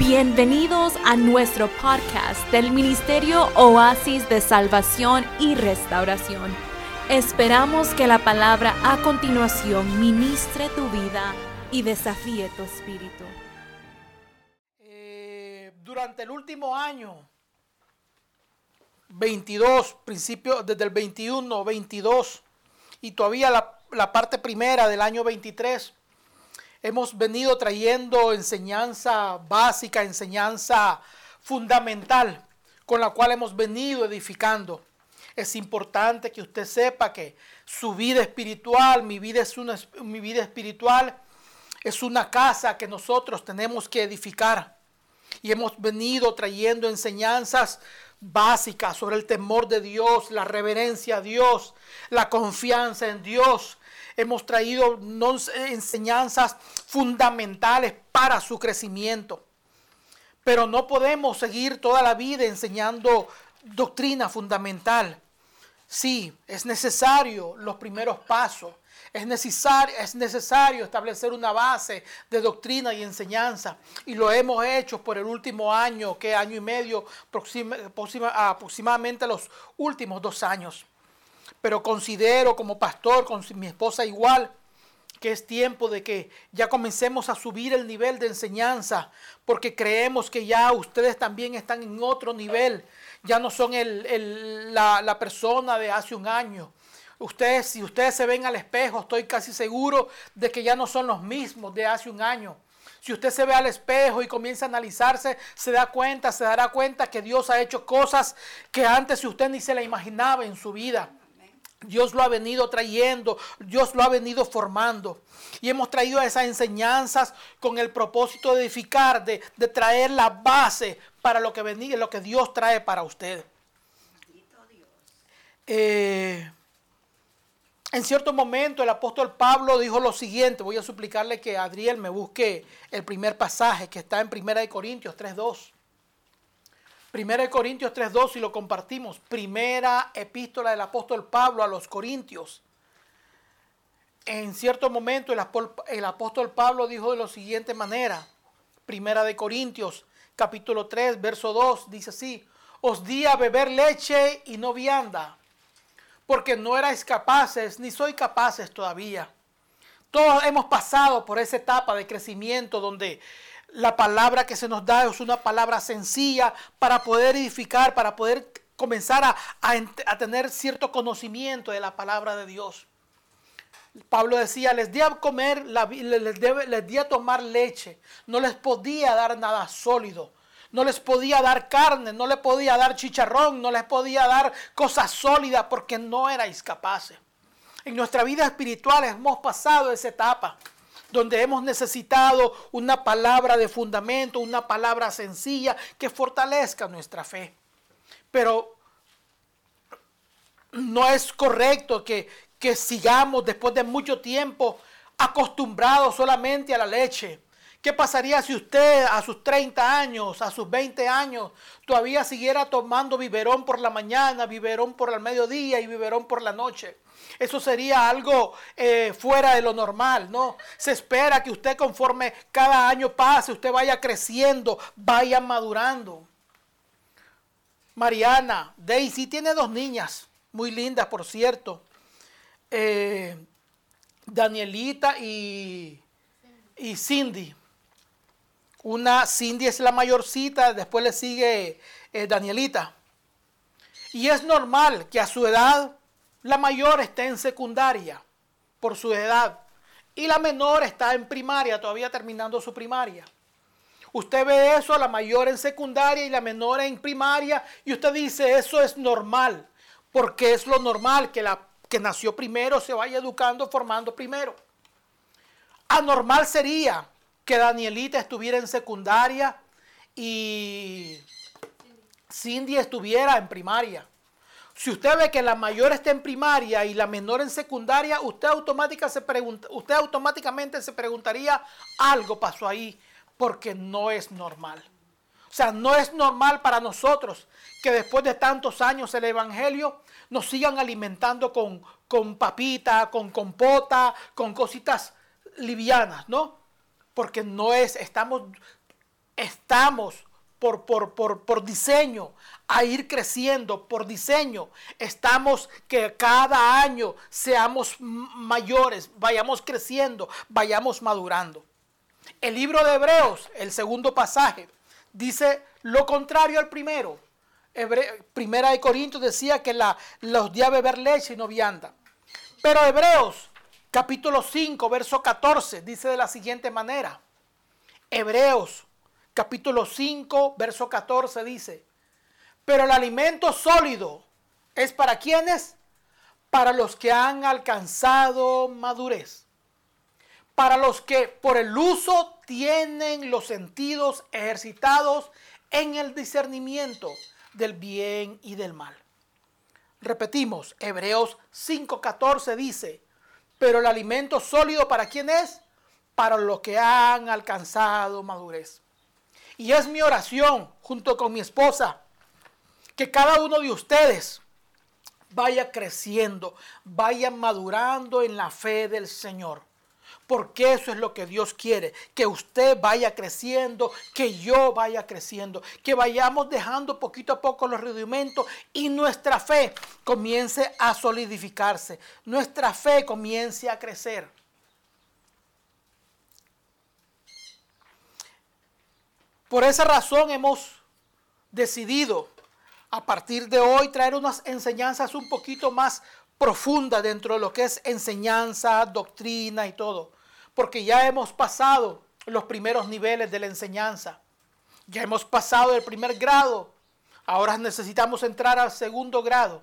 Bienvenidos a nuestro podcast del Ministerio Oasis de Salvación y Restauración. Esperamos que la palabra a continuación ministre tu vida y desafíe tu espíritu. Eh, durante el último año, 22, principio desde el 21, 22 y todavía la, la parte primera del año 23, hemos venido trayendo enseñanza básica, enseñanza fundamental con la cual hemos venido edificando. Es importante que usted sepa que su vida espiritual, mi vida es una mi vida espiritual es una casa que nosotros tenemos que edificar. Y hemos venido trayendo enseñanzas básicas sobre el temor de Dios, la reverencia a Dios, la confianza en Dios, hemos traído enseñanzas fundamentales para su crecimiento. Pero no podemos seguir toda la vida enseñando doctrina fundamental. Sí, es necesario los primeros pasos. Es necesario, es necesario establecer una base de doctrina y enseñanza. Y lo hemos hecho por el último año, que año y medio, aproximadamente los últimos dos años pero considero como pastor, con mi esposa igual, que es tiempo de que ya comencemos a subir el nivel de enseñanza, porque creemos que ya ustedes también están en otro nivel, ya no son la, la persona de hace un año. Ustedes, si ustedes se ven al espejo, estoy casi seguro de que ya no son los mismos de hace un año. Si usted se ve al espejo y comienza a analizarse, se da cuenta, se dará cuenta que Dios ha hecho cosas que antes usted ni se la imaginaba en su vida. Dios lo ha venido trayendo, Dios lo ha venido formando. Y hemos traído esas enseñanzas con el propósito de edificar, de, traer la base para lo que venía, lo que Dios trae para usted. Eh, en cierto momento el apóstol Pablo dijo lo siguiente, voy a suplicarle que Adriel me busque el primer pasaje que está en 1 Corintios 3.2. Primera de Corintios 3.2 y lo compartimos. Primera epístola del apóstol Pablo a los Corintios. En cierto momento el apóstol Pablo dijo de la siguiente manera. Primera de Corintios capítulo 3 verso 2 dice así. Os di a beber leche y no vianda, porque no erais capaces, ni soy capaces todavía. Todos hemos pasado por esa etapa de crecimiento donde la palabra que se nos da es una palabra sencilla para poder edificar, para poder comenzar a, tener cierto conocimiento de la palabra de Dios. Pablo decía, les di a comer, les, les di a tomar leche, no les podía dar nada sólido, no les podía dar carne, no les podía dar chicharrón, no les podía dar cosas sólidas porque no erais capaces. En nuestra vida espiritual hemos pasado esa etapa donde hemos necesitado una palabra de fundamento, una palabra sencilla que fortalezca nuestra fe. Pero no es correcto que, que sigamos después de mucho tiempo acostumbrados solamente a la leche. ¿Qué pasaría si usted a sus 30 años, a sus 20 años, todavía siguiera tomando biberón por la mañana, biberón por el mediodía y biberón por la noche? Eso sería algo eh, fuera de lo normal, ¿no? Se espera que usted conforme cada año pase, usted vaya creciendo, vaya madurando. Mariana, Daisy tiene dos niñas, muy lindas, por cierto. Eh, Danielita y, y Cindy. Una Cindy es la mayorcita, después le sigue eh, Danielita. Y es normal que a su edad la mayor está en secundaria por su edad y la menor está en primaria, todavía terminando su primaria. Usted ve eso, la mayor en secundaria y la menor en primaria, y usted dice, eso es normal, porque es lo normal que la que nació primero se vaya educando, formando primero. Anormal sería que Danielita estuviera en secundaria y Cindy estuviera en primaria. Si usted ve que la mayor está en primaria y la menor en secundaria, usted, automáticamente se preguntaría, algo pasó ahí, porque no es normal. O sea, no es normal para nosotros que después de tantos años el Evangelio nos sigan alimentando con, con papita, con compota, con cositas livianas, ¿no? Porque no es, estamos estamos por, por, por, por, diseño a ir creciendo, por diseño. Estamos que cada año seamos mayores, vayamos creciendo, vayamos madurando. El libro de Hebreos, el segundo pasaje, dice lo contrario al primero. primera de Corintios decía que la, los días beber leche y no vianda. Pero Hebreos, capítulo 5, verso 14, dice de la siguiente manera. Hebreos, capítulo 5, verso 14 dice, pero el alimento sólido es para quienes? Para los que han alcanzado madurez. Para los que por el uso tienen los sentidos ejercitados en el discernimiento del bien y del mal. Repetimos, Hebreos 5:14 dice, pero el alimento sólido para quién es? Para los que han alcanzado madurez. Y es mi oración junto con mi esposa que cada uno de ustedes vaya creciendo, vaya madurando en la fe del Señor. Porque eso es lo que Dios quiere, que usted vaya creciendo, que yo vaya creciendo, que vayamos dejando poquito a poco los rudimentos y nuestra fe comience a solidificarse, nuestra fe comience a crecer. Por esa razón hemos decidido a partir de hoy traer unas enseñanzas un poquito más profundas dentro de lo que es enseñanza, doctrina y todo. Porque ya hemos pasado los primeros niveles de la enseñanza. Ya hemos pasado el primer grado. Ahora necesitamos entrar al segundo grado.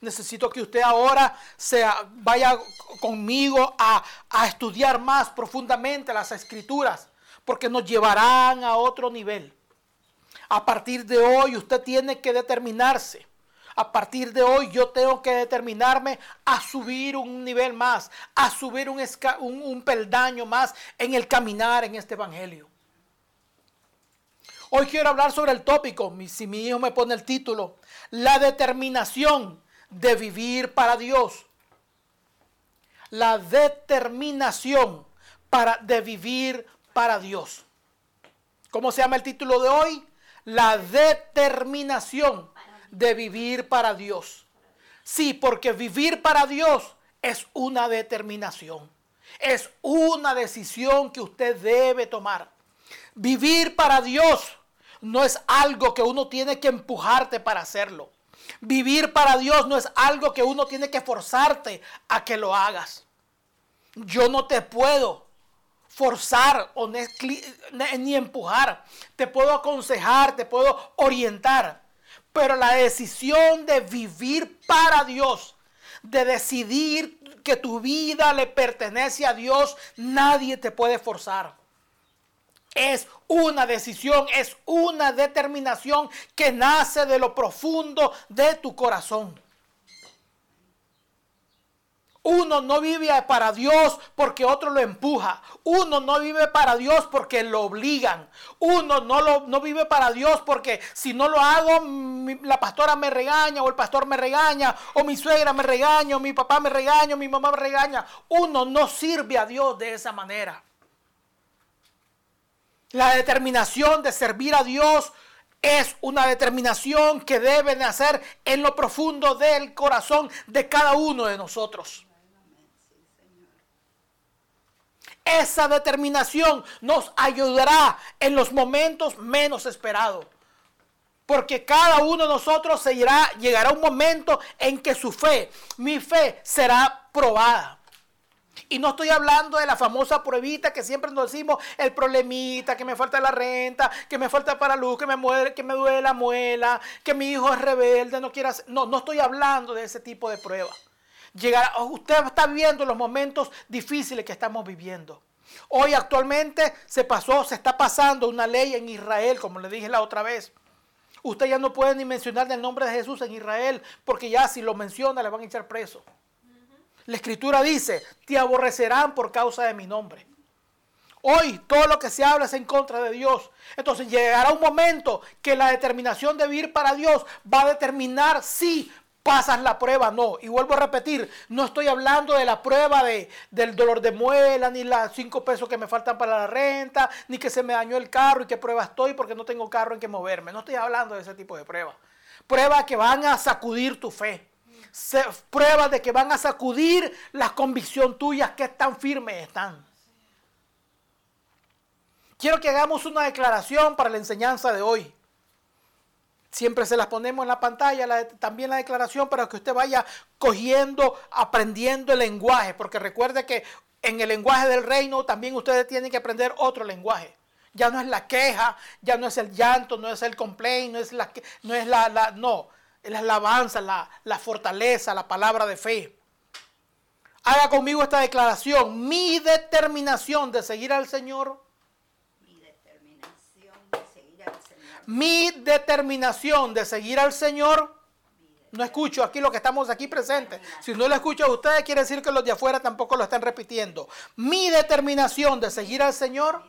Necesito que usted ahora sea, vaya conmigo a, a estudiar más profundamente las escrituras porque nos llevarán a otro nivel. A partir de hoy usted tiene que determinarse. A partir de hoy yo tengo que determinarme a subir un nivel más, a subir un, un, peldaño más en el caminar en este evangelio. Hoy quiero hablar sobre el tópico, si mi hijo me pone el título, la determinación de vivir para Dios. La determinación para, de vivir para Dios. ¿Cómo se llama el título de hoy? La determinación de vivir para Dios. Sí, porque vivir para Dios es una determinación. Es una decisión que usted debe tomar. Vivir para Dios no es algo que uno tiene que empujarte para hacerlo. Vivir para Dios no es algo que uno tiene que forzarte a que lo hagas. Yo no te puedo forzar o ni empujar. Te puedo aconsejar, te puedo orientar. Pero la decisión de vivir para Dios, de decidir que tu vida le pertenece a Dios, nadie te puede forzar. Es una decisión, es una determinación que nace de lo profundo de tu corazón. Uno no vive para Dios porque otro lo empuja. Uno no vive para Dios porque lo obligan. Uno no, lo, no vive para Dios porque si no lo hago, la pastora me regaña o el pastor me regaña o mi suegra me regaña o mi papá me regaña o mi mamá me regaña. Uno no sirve a Dios de esa manera. La determinación de servir a Dios es una determinación que debe de hacer en lo profundo del corazón de cada uno de nosotros. Esa determinación nos ayudará en los momentos menos esperados. Porque cada uno de nosotros se irá, llegará un momento en que su fe, mi fe, será probada. Y no estoy hablando de la famosa pruebita que siempre nos decimos, el problemita, que me falta la renta, que me falta para luz, que me, muere, que me duele la muela, que mi hijo es rebelde, no quiere hacer... No, no estoy hablando de ese tipo de pruebas usted está viendo los momentos difíciles que estamos viviendo. Hoy actualmente se pasó, se está pasando una ley en Israel, como le dije la otra vez. Usted ya no puede ni mencionar el nombre de Jesús en Israel, porque ya si lo menciona le van a echar preso. La escritura dice, te aborrecerán por causa de mi nombre. Hoy todo lo que se habla es en contra de Dios. Entonces llegará un momento que la determinación de vivir para Dios va a determinar si pasas la prueba, no. Y vuelvo a repetir, no estoy hablando de la prueba de, del dolor de muela, ni las cinco pesos que me faltan para la renta, ni que se me dañó el carro y qué prueba estoy porque no tengo carro en que moverme. No estoy hablando de ese tipo de pruebas. Pruebas que van a sacudir tu fe. Pruebas de que van a sacudir la convicción tuya que tan firmes están. Quiero que hagamos una declaración para la enseñanza de hoy. Siempre se las ponemos en la pantalla, también la declaración para que usted vaya cogiendo, aprendiendo el lenguaje, porque recuerde que en el lenguaje del reino también ustedes tienen que aprender otro lenguaje. Ya no es la queja, ya no es el llanto, no es el complaint, no es la, no es la, no, es la alabanza, la, la fortaleza, la palabra de fe. Haga conmigo esta declaración, mi determinación de seguir al Señor mi determinación de seguir al Señor, no escucho aquí lo que estamos aquí presentes. Si no lo escucho a ustedes, quiere decir que los de afuera tampoco lo están repitiendo. Mi determinación de seguir al Señor,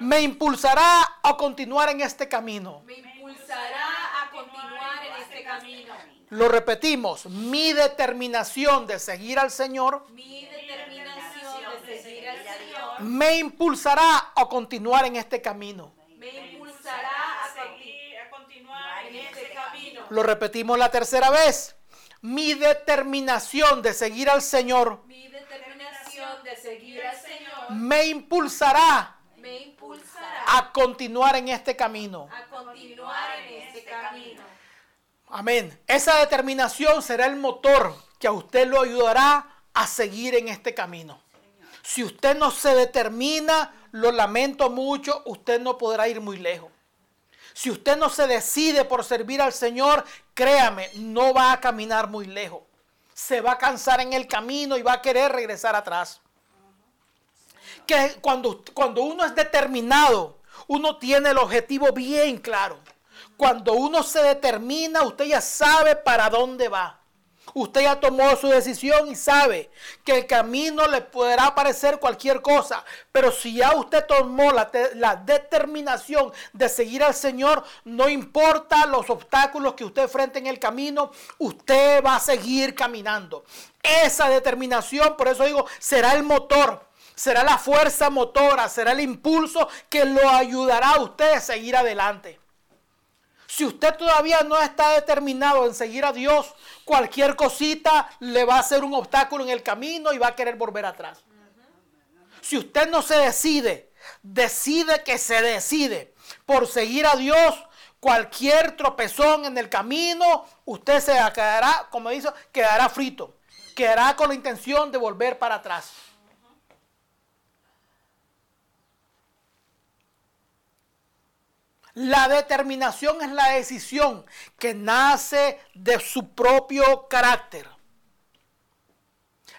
me impulsará a continuar en este camino. Me impulsará a continuar en este camino. Lo repetimos, mi determinación de seguir al Señor, mi determinación de seguir al Señor, me impulsará a continuar en este camino. Me impulsará a, seguir, a continuar en este camino. Lo repetimos la tercera vez. Mi determinación de seguir al Señor, Mi determinación de seguir al Señor me impulsará me impulsará a continuar en este camino. a continuar en este camino. Amén. Esa determinación será el motor que a usted lo ayudará a seguir en este camino. Si usted no se determina, lo lamento mucho, usted no podrá ir muy lejos. Si usted no se decide por servir al Señor, créame, no va a caminar muy lejos. Se va a cansar en el camino y va a querer regresar atrás. Que cuando, cuando uno es determinado, uno tiene el objetivo bien claro. Cuando uno se determina, usted ya sabe para dónde va. Usted ya tomó su decisión y sabe que el camino le podrá parecer cualquier cosa, pero si ya usted tomó la, la determinación de seguir al Señor, no importa los obstáculos que usted enfrente en el camino, usted va a seguir caminando. Esa determinación, por eso digo, será el motor, será la fuerza motora, será el impulso que lo ayudará a usted a seguir adelante. Si usted todavía no está determinado en seguir a Dios, cualquier cosita le va a ser un obstáculo en el camino y va a querer volver atrás. Si usted no se decide, decide que se decide por seguir a Dios, cualquier tropezón en el camino, usted se quedará, como dice, quedará frito, quedará con la intención de volver para atrás. La determinación es la decisión que nace de su propio carácter.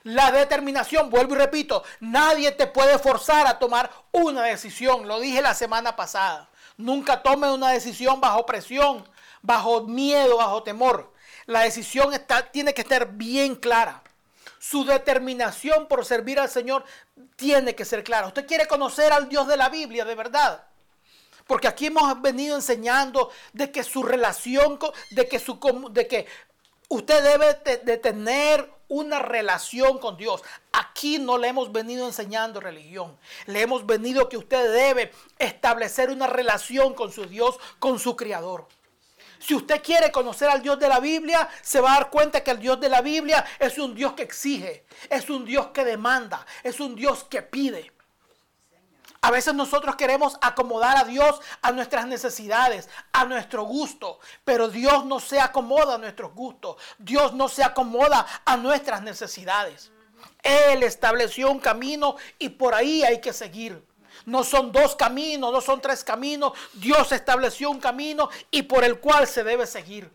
La determinación, vuelvo y repito, nadie te puede forzar a tomar una decisión. Lo dije la semana pasada. Nunca tome una decisión bajo presión, bajo miedo, bajo temor. La decisión está, tiene que estar bien clara. Su determinación por servir al Señor tiene que ser clara. Usted quiere conocer al Dios de la Biblia, de verdad. Porque aquí hemos venido enseñando de que su relación, de que, su, de que usted debe de, de tener una relación con Dios. Aquí no le hemos venido enseñando religión. Le hemos venido que usted debe establecer una relación con su Dios, con su Creador. Si usted quiere conocer al Dios de la Biblia, se va a dar cuenta que el Dios de la Biblia es un Dios que exige, es un Dios que demanda, es un Dios que pide. A veces nosotros queremos acomodar a Dios a nuestras necesidades, a nuestro gusto, pero Dios no se acomoda a nuestros gustos, Dios no se acomoda a nuestras necesidades. Él estableció un camino y por ahí hay que seguir. No son dos caminos, no son tres caminos, Dios estableció un camino y por el cual se debe seguir.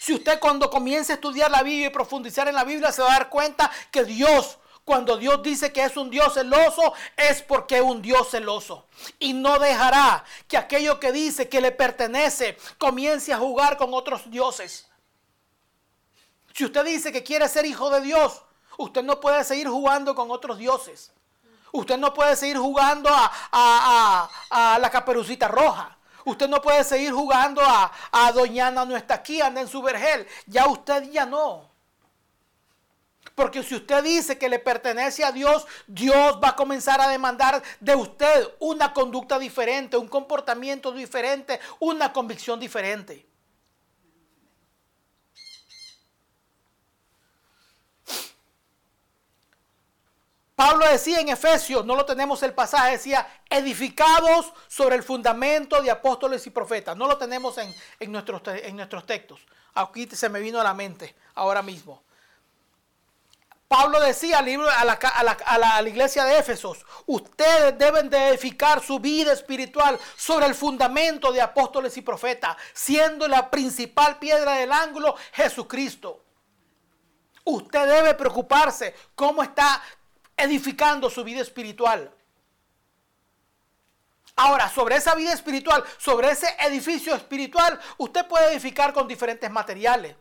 Si usted cuando comience a estudiar la Biblia y profundizar en la Biblia se va a dar cuenta que Dios, cuando Dios dice que es un Dios celoso, es porque es un Dios celoso. Y no dejará que aquello que dice que le pertenece comience a jugar con otros dioses. Si usted dice que quiere ser hijo de Dios, usted no puede seguir jugando con otros dioses. Usted no puede seguir jugando a, la caperucita roja. Usted no puede seguir jugando a, a Doñana no está aquí, anda en su vergel. Ya usted ya no. Porque si usted dice que le pertenece a Dios, Dios va a comenzar a demandar de usted una conducta diferente, un comportamiento diferente, una convicción diferente. Pablo decía en Efesios, no lo tenemos el pasaje, decía, edificados sobre el fundamento de apóstoles y profetas. No lo tenemos en, nuestros, en nuestros textos. Aquí se me vino a la mente ahora mismo. Pablo decía al a la, a, la, a la, iglesia de Éfesos, ustedes deben de edificar su vida espiritual sobre el fundamento de apóstoles y profetas, siendo la principal piedra del ángulo Jesucristo. Usted debe preocuparse cómo está edificando su vida espiritual. Ahora, sobre esa vida espiritual, sobre ese edificio espiritual, usted puede edificar con diferentes materiales.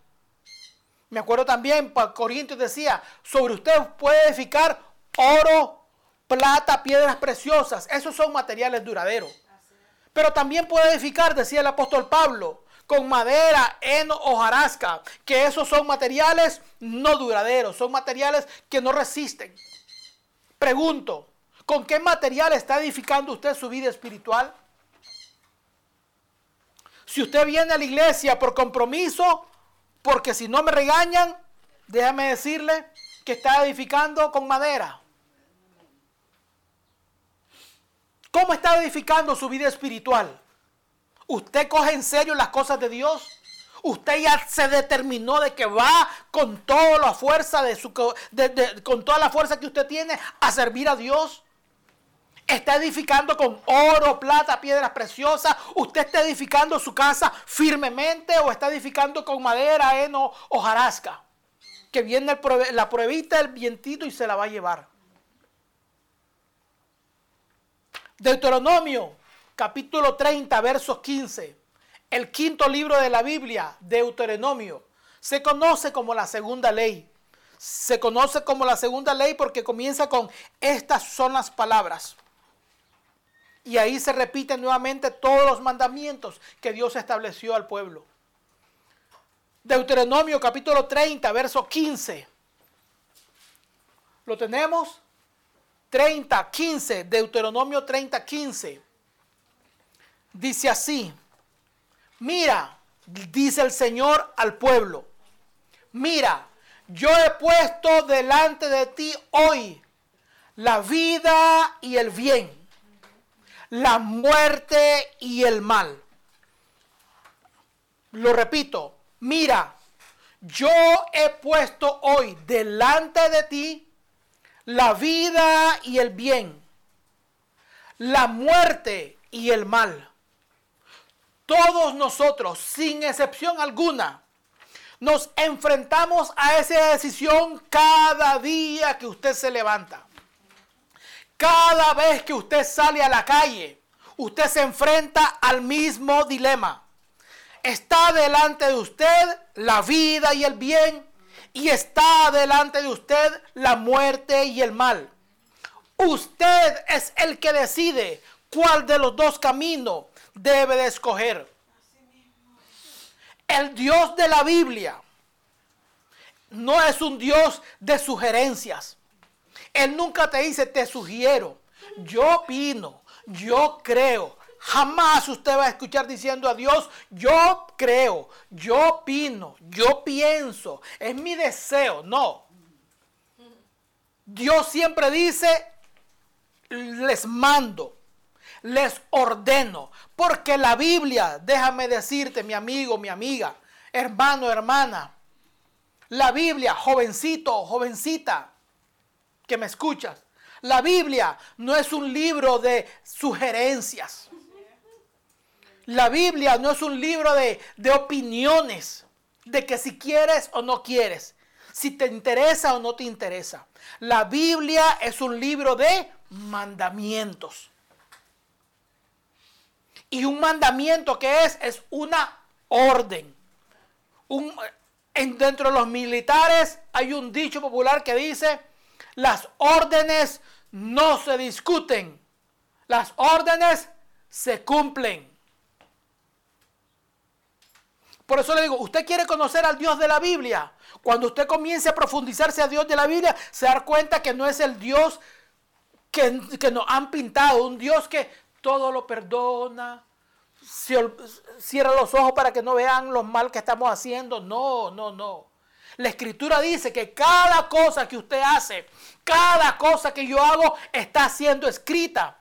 Me acuerdo también, Corintios decía, sobre usted puede edificar oro, plata, piedras preciosas. Esos son materiales duraderos. Pero también puede edificar, decía el apóstol Pablo, con madera, heno o jarasca, que esos son materiales no duraderos, son materiales que no resisten. Pregunto, ¿con qué material está edificando usted su vida espiritual? Si usted viene a la iglesia por compromiso, porque si no me regañan, déjame decirle que está edificando con madera. ¿Cómo está edificando su vida espiritual? ¿Usted coge en serio las cosas de Dios? Usted ya se determinó de que va con toda la fuerza de su con toda la fuerza que usted tiene a servir a Dios. Está edificando con oro, plata, piedras preciosas. Usted está edificando su casa firmemente o está edificando con madera, heno o. Que viene la pruebita del vientito y se la va a llevar. Deuteronomio, capítulo 30, versos 15. El quinto libro de la Biblia, Deuteronomio, se conoce como la segunda ley. Se conoce como la segunda ley porque comienza con estas son las palabras. Y ahí se repiten nuevamente todos los mandamientos que Dios estableció al pueblo. Deuteronomio capítulo 30, verso 15. ¿Lo tenemos? 30, 15. Deuteronomio 30, 15. Dice así. Mira, dice el Señor al pueblo. Mira, yo he puesto delante de ti hoy la vida y el bien la muerte y el mal. Lo repito, mira, yo he puesto hoy delante de ti la vida y el bien, la muerte y el mal. Todos nosotros, sin excepción alguna, nos enfrentamos a esa decisión cada día que usted se levanta. Cada vez que usted sale a la calle, usted se enfrenta al mismo dilema. Está delante de usted la vida y el bien y está delante de usted la muerte y el mal. Usted es el que decide cuál de los dos caminos debe de escoger. El Dios de la Biblia no es un Dios de sugerencias. Él nunca te dice, te sugiero, yo opino, yo creo. Jamás usted va a escuchar diciendo a Dios, yo creo, yo opino, yo pienso, es mi deseo. No. Dios siempre dice, les mando, les ordeno. Porque la Biblia, déjame decirte, mi amigo, mi amiga, hermano, hermana, la Biblia, jovencito, jovencita, que me escuchas, la Biblia no es un libro de sugerencias. La Biblia no es un libro de, de opiniones, de que si quieres o no quieres, si te interesa o no te interesa. La Biblia es un libro de mandamientos. Y un mandamiento que es, es una orden. Un, en, dentro de los militares hay un dicho popular que dice, las órdenes no se discuten. Las órdenes se cumplen. Por eso le digo, usted quiere conocer al Dios de la Biblia. Cuando usted comience a profundizarse a Dios de la Biblia, se da cuenta que no es el Dios que, que nos han pintado, un Dios que todo lo perdona, cierra los ojos para que no vean los mal que estamos haciendo. No, no, no. La escritura dice que cada cosa que usted hace, cada cosa que yo hago está siendo escrita.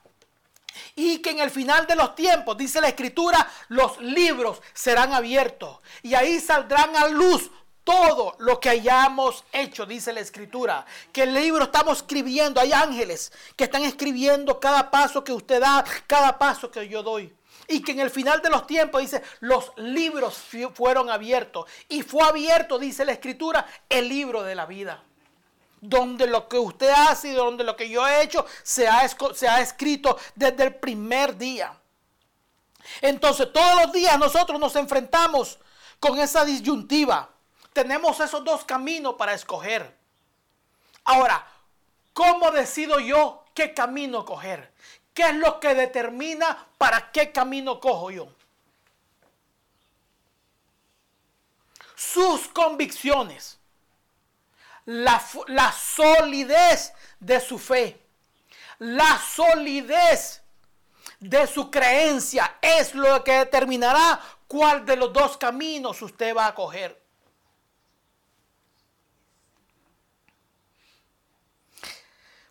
Y que en el final de los tiempos, dice la escritura, los libros serán abiertos. Y ahí saldrán a luz todo lo que hayamos hecho, dice la escritura. Que el libro estamos escribiendo, hay ángeles que están escribiendo cada paso que usted da, cada paso que yo doy. Y que en el final de los tiempos dice, los libros fueron abiertos. Y fue abierto, dice la escritura, el libro de la vida. Donde lo que usted hace y donde lo que yo he hecho se ha, se ha escrito desde el primer día. Entonces todos los días nosotros nos enfrentamos con esa disyuntiva. Tenemos esos dos caminos para escoger. Ahora, ¿cómo decido yo qué camino coger? ¿Qué es lo que determina para qué camino cojo yo? Sus convicciones, la, la solidez de su fe, la solidez de su creencia es lo que determinará cuál de los dos caminos usted va a coger.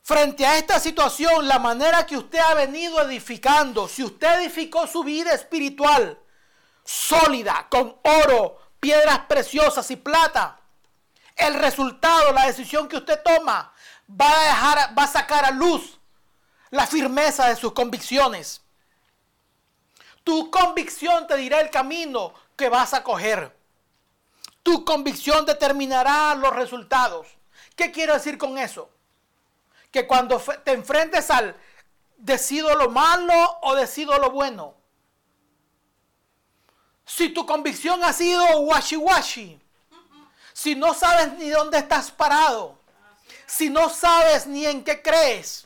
Frente a esta situación, la manera que usted ha venido edificando, si usted edificó su vida espiritual sólida, con oro, piedras preciosas y plata, el resultado, la decisión que usted toma, va a, dejar, va a sacar a luz la firmeza de sus convicciones. Tu convicción te dirá el camino que vas a coger. Tu convicción determinará los resultados. ¿Qué quiero decir con eso? Que cuando te enfrentes al decido lo malo o decido lo bueno. Si tu convicción ha sido washi-washi, si no sabes ni dónde estás parado, si no sabes ni en qué crees,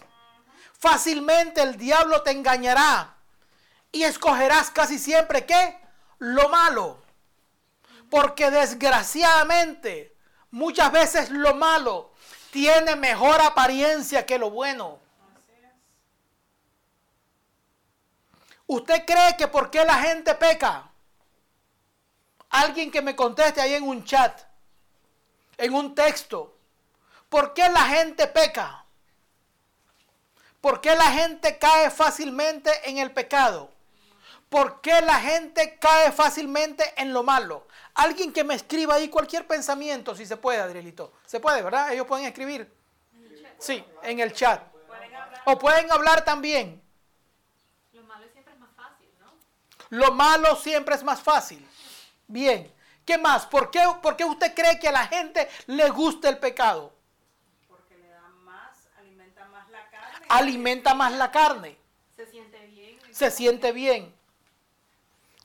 fácilmente el diablo te engañará y escogerás casi siempre qué? Lo malo. Porque desgraciadamente muchas veces lo malo tiene mejor apariencia que lo bueno. ¿Usted cree que por qué la gente peca? Alguien que me conteste ahí en un chat, en un texto. ¿Por qué la gente peca? ¿Por qué la gente cae fácilmente en el pecado? ¿Por qué la gente cae fácilmente en lo malo? Alguien que me escriba ahí cualquier pensamiento, si se puede, Adrielito. Se puede, ¿verdad? Ellos pueden escribir. Sí, en el chat. O pueden hablar también. Lo malo siempre es más fácil, ¿no? Lo malo siempre es más fácil. Bien. ¿Qué más? ¿Por qué, ¿Por qué usted cree que a la gente le gusta el pecado? Porque le da más, alimenta más la carne. Alimenta más la carne. Se siente bien. Se siente bien.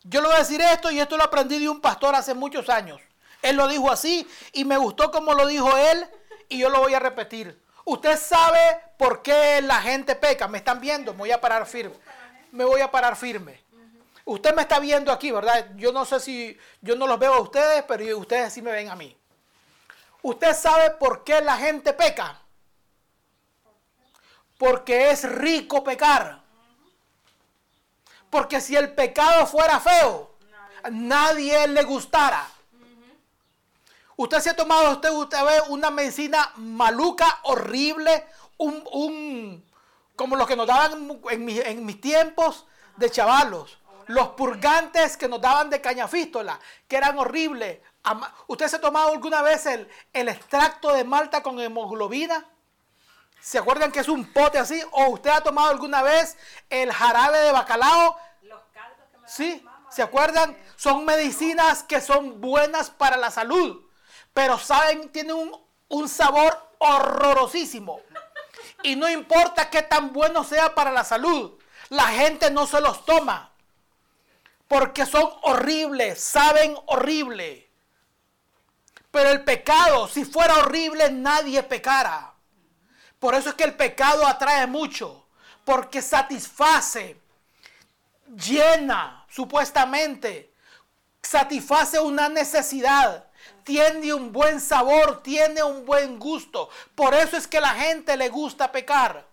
Yo le voy a decir esto y esto lo aprendí de un pastor hace muchos años. Él lo dijo así y me gustó como lo dijo él y yo lo voy a repetir. Usted sabe por qué la gente peca. Me están viendo, me voy a parar firme. Me voy a parar firme. Usted me está viendo aquí, ¿verdad? Yo no sé si yo no los veo a ustedes, pero ustedes sí me ven a mí. Usted sabe por qué la gente peca. Porque es rico pecar. Porque si el pecado fuera feo, nadie le gustara. Usted se ha tomado, usted, usted una medicina maluca, horrible, un, como los que nos daban en, mis tiempos de chavalos. Los purgantes que nos daban de cañafístola, que eran horribles. ¿Usted se ha tomado alguna vez el, el extracto de malta con hemoglobina? ¿Se acuerdan que es un pote así? ¿O usted ha tomado alguna vez el jarabe de bacalao? Los caldos que me Sí, ¿se acuerdan? Son medicinas que son buenas para la salud, pero saben, tienen un, un sabor horrorosísimo. Y no importa qué tan bueno sea para la salud, la gente no se los toma. Porque son horribles, saben horrible. Pero el pecado, si fuera horrible, nadie pecara. Por eso es que el pecado atrae mucho, porque satisface, llena, supuestamente, satisface una necesidad, tiene un buen sabor, tiene un buen gusto. Por eso es que la gente le gusta pecar.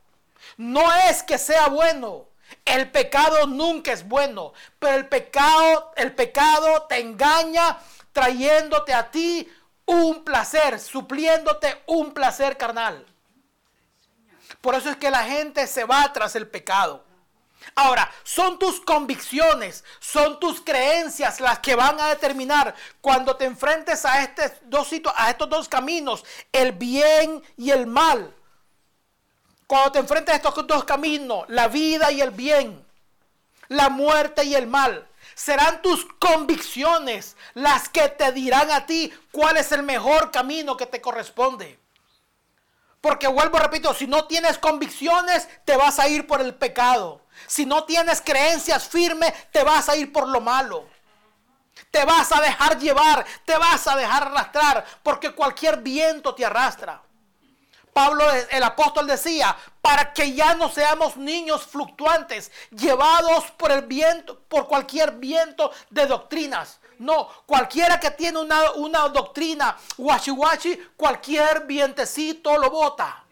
No es que sea bueno. El pecado nunca es bueno, pero el pecado, el pecado te engaña trayéndote a ti un placer, supliéndote un placer carnal. Por eso es que la gente se va tras el pecado. Ahora, son tus convicciones, son tus creencias las que van a determinar cuando te enfrentes a, este dos a estos dos caminos, el bien y el mal. Cuando te enfrentes a estos dos caminos, la vida y el bien, la muerte y el mal, serán tus convicciones las que te dirán a ti cuál es el mejor camino que te corresponde. Porque vuelvo, repito, si no tienes convicciones, te vas a ir por el pecado. Si no tienes creencias firmes, te vas a ir por lo malo. Te vas a dejar llevar, te vas a dejar arrastrar, porque cualquier viento te arrastra. Pablo, el apóstol decía, para que ya no seamos niños fluctuantes, llevados por el viento, por cualquier viento de doctrinas. No, cualquiera que tiene una, una doctrina washi, cualquier vientecito lo bota.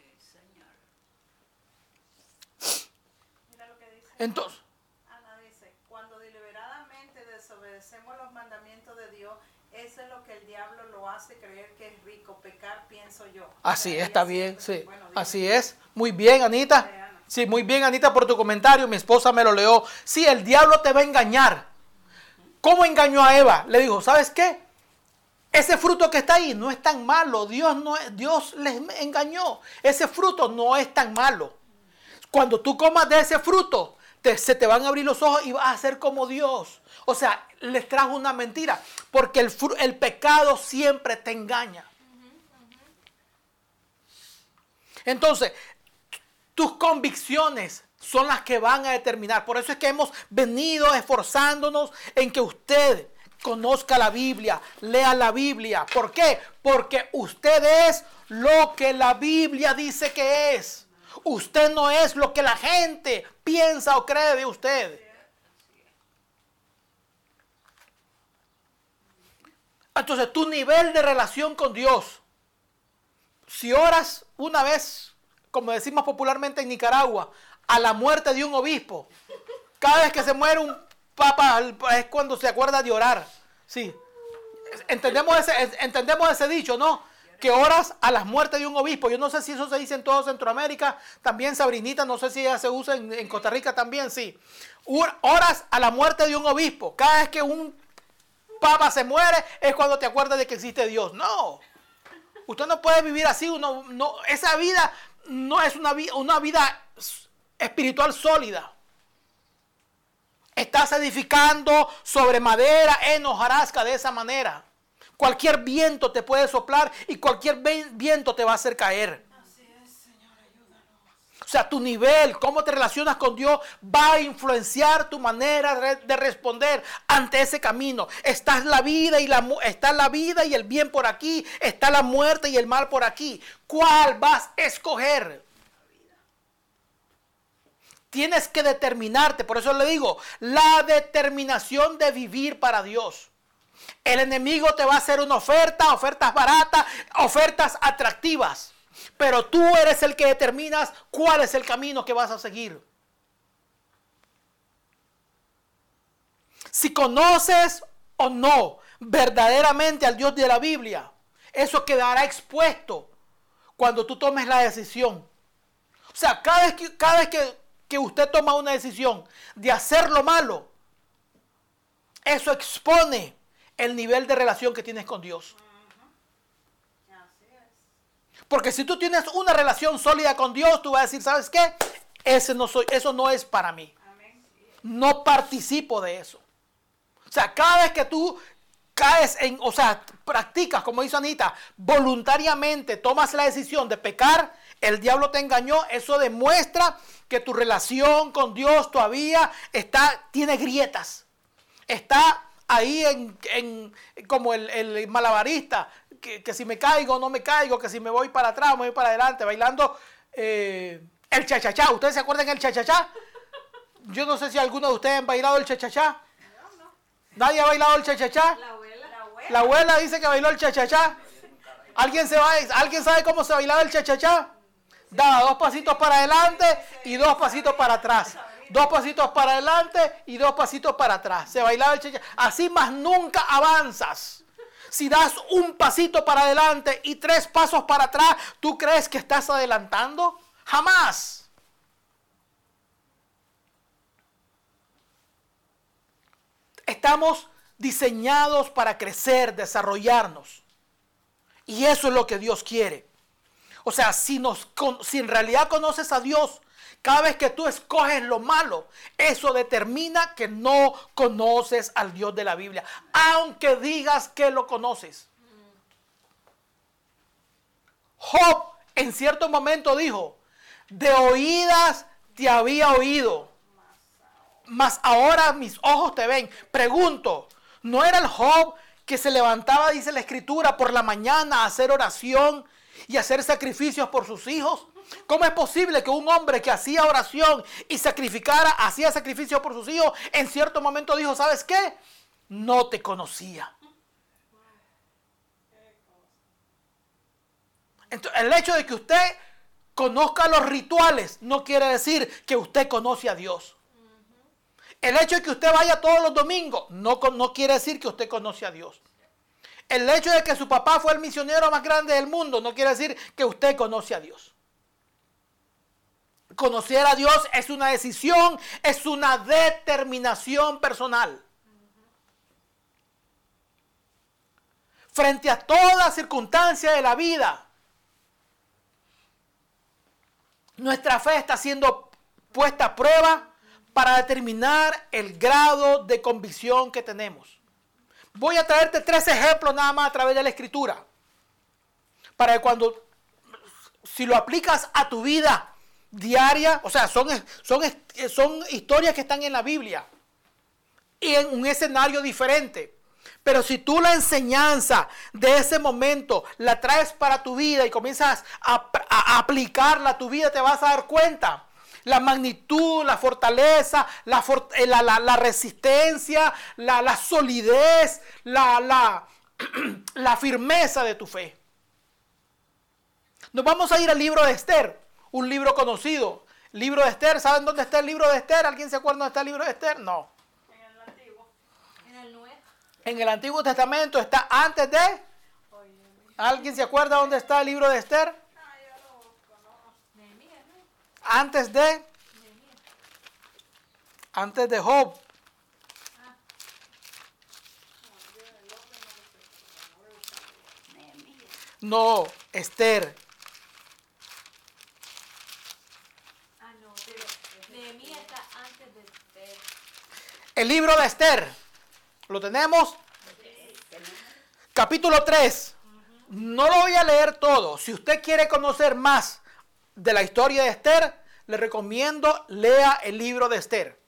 Entonces, Ana dice, cuando deliberadamente desobedecemos los mandamientos de Dios, eso es lo que el diablo lo hace creer que es rico, pecar, pienso yo. Así es, está bien, sí. Así es. Muy bien, Anita. Sí, muy bien, Anita, por tu comentario. Mi esposa me lo leó. Sí, el diablo te va a engañar. ¿Cómo engañó a Eva? Le dijo, ¿sabes qué? Ese fruto que está ahí no es tan malo. Dios, no, Dios les engañó. Ese fruto no es tan malo. Cuando tú comas de ese fruto, se te van a abrir los ojos y vas a ser como Dios. O sea, les trajo una mentira, porque el, el pecado siempre te engaña. Entonces, tus convicciones son las que van a determinar. Por eso es que hemos venido esforzándonos en que usted conozca la Biblia, lea la Biblia. ¿Por qué? Porque usted es lo que la Biblia dice que es. Usted no es lo que la gente piensa o cree de usted. Entonces tu nivel de relación con Dios, si oras una vez, como decimos popularmente en Nicaragua, a la muerte de un obispo, cada vez que se muere un papa es cuando se acuerda de orar. Sí. Entendemos ese, entendemos ese dicho, ¿no? que oras a las muertes de un obispo. Yo no sé si eso se dice en todo Centroamérica, también Sabrinita, no sé si ella se usa en, Costa Rica también, sí. Oras a la muerte de un obispo. Cada vez que un papa se muere es cuando te acuerdas de que existe Dios. No. Usted no puede vivir así. No, esa vida no es una, una vida espiritual sólida. Estás edificando sobre madera en hojarasca de esa manera. Cualquier viento te puede soplar y cualquier viento te va a hacer caer. O sea, tu nivel, cómo te relacionas con Dios, va a influenciar tu manera de responder ante ese camino. Está la vida y la está la vida y el bien por aquí, está la muerte y el mal por aquí. ¿Cuál vas a escoger? Tienes que determinarte, por eso le digo, la determinación de vivir para Dios. El enemigo te va a hacer una oferta, ofertas baratas, ofertas atractivas. Pero tú eres el que determinas cuál es el camino que vas a seguir. Si conoces o no verdaderamente al Dios de la Biblia, eso quedará expuesto cuando tú tomes la decisión. O sea, cada vez que, cada vez que, que usted toma una decisión de hacer lo malo, eso expone el nivel de relación que tienes con Dios. Porque si tú tienes una relación sólida con Dios, tú vas a decir, ¿sabes qué? Ese no soy, eso no es para mí. No participo de eso. O sea, cada vez que tú caes en, o sea, practicas, como dice Anita, voluntariamente tomas la decisión de pecar, el diablo te engañó, eso demuestra que tu relación con Dios todavía está, tiene grietas. Está ahí en, como el, malabarista, que, si me caigo, no me caigo, que si me voy para atrás, me voy para adelante, bailando eh, el chachachá. ¿Ustedes se acuerdan del chachachá? Yo no sé si alguno de ustedes han bailado el chachachá. ¿Nadie ha bailado el cha-cha-cha? La abuela. La abuela. La abuela dice que bailó el cha-cha-cha. ¿Alguien, se va, ¿Alguien sabe cómo se bailaba el cha-cha-cha? Daba dos pasitos para adelante y dos pasitos para atrás. Dos pasitos para adelante y dos pasitos para atrás. Se bailaba el cha-cha. Así más nunca avanzas. Si das un pasito para adelante y tres pasos para atrás, ¿tú crees que estás adelantando? Jamás. Estamos diseñados para crecer, desarrollarnos. Y eso es lo que Dios quiere. O sea, si, si en realidad conoces a Dios, cada vez que tú escoges lo malo, eso determina que no conoces al Dios de la Biblia, aunque digas que lo conoces. Job en cierto momento dijo, de oídas te había oído, mas ahora mis ojos te ven. Pregunto, ¿no era el Job que se levantaba, dice la escritura, por la mañana a hacer oración y hacer sacrificios por sus hijos? ¿Cómo es posible que un hombre que hacía oración y sacrificara, hacía sacrificio por sus hijos, en cierto momento dijo, ¿sabes qué? No te conocía. Entonces, el hecho de que usted conozca los rituales no quiere decir que usted conoce a Dios. El hecho de que usted vaya todos los domingos no, no quiere decir que usted conoce a Dios. El hecho de que su papá fue el misionero más grande del mundo no quiere decir que usted conoce a Dios. Conocer a Dios es una decisión, es una determinación personal. Frente a toda circunstancia de la vida, nuestra fe está siendo puesta a prueba para determinar el grado de convicción que tenemos. Voy a traerte tres ejemplos nada más a través de la escritura. Para que cuando, si lo aplicas a tu vida diaria, o sea, son, son, son historias que están en la Biblia y en un escenario diferente. Pero si tú la enseñanza de ese momento la traes para tu vida y comienzas a, a aplicarla a tu vida, te vas a dar cuenta la magnitud, la fortaleza, la, eh, la, resistencia, la, solidez, la, la firmeza de tu fe. Nos vamos a ir al libro de Esther, un libro conocido. Libro de Esther, ¿saben dónde está el libro de Esther? ¿Alguien se acuerda dónde está el libro de Esther? No. En el Antiguo. En el Nuevo. En el Antiguo Testamento está antes de... ¿Alguien se acuerda dónde está el libro de Esther? Antes de antes de Job. No, Esther. Ah, no, Nehemías está antes de Esther. El libro de Esther. ¿Lo tenemos? Capítulo 3. No lo voy a leer todo. Si usted quiere conocer más de la historia de Esther, le recomiendo lea el libro de Esther.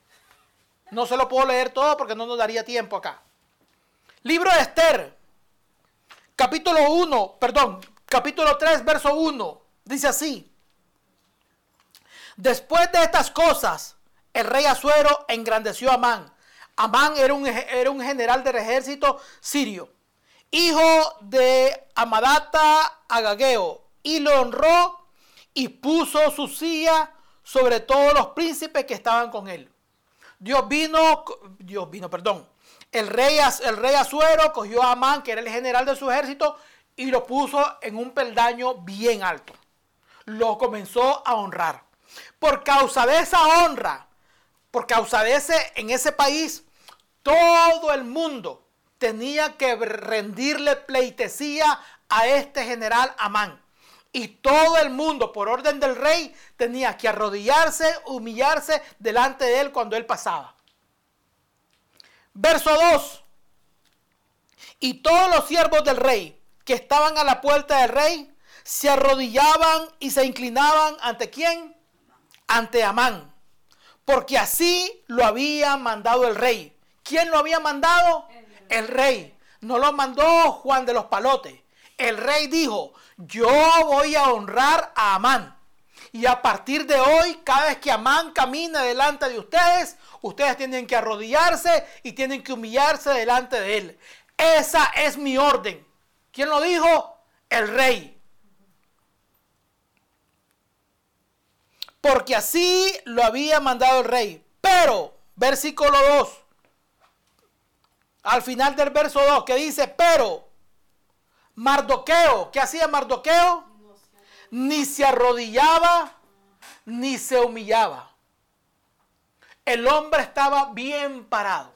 No se lo puedo leer todo porque no nos daría tiempo acá. Libro de Esther, capítulo 1, perdón, capítulo 3, verso 1, dice así. Después de estas cosas, el rey Azuero engrandeció a Amán. Amán era un, era un general del ejército sirio, hijo de Amadata Agageo, y lo honró y puso su silla sobre todos los príncipes que estaban con él. Dios vino, Dios vino, perdón. El rey, el rey Azuero cogió a Amán, que era el general de su ejército, y lo puso en un peldaño bien alto. Lo comenzó a honrar. Por causa de esa honra, por causa de ese, en ese país, todo el mundo tenía que rendirle pleitesía a este general Amán. Y todo el mundo, por orden del rey, tenía que arrodillarse, humillarse delante de él cuando él pasaba. Verso 2. Y todos los siervos del rey que estaban a la puerta del rey se arrodillaban y se inclinaban ante quién? Ante Amán. Porque así lo había mandado el rey. ¿Quién lo había mandado? El rey. No lo mandó Juan de los Palotes. El rey dijo, yo voy a honrar a Amán. Y a partir de hoy, cada vez que Amán camina delante de ustedes, ustedes tienen que arrodillarse y tienen que humillarse delante de él. Esa es mi orden. ¿Quién lo dijo? El rey. Porque así lo había mandado el rey. Pero, versículo 2, al final del verso 2, que dice, pero Mardoqueo, ¿qué hacía Mardoqueo? Ni se arrodillaba, ni se humillaba. El hombre estaba bien parado.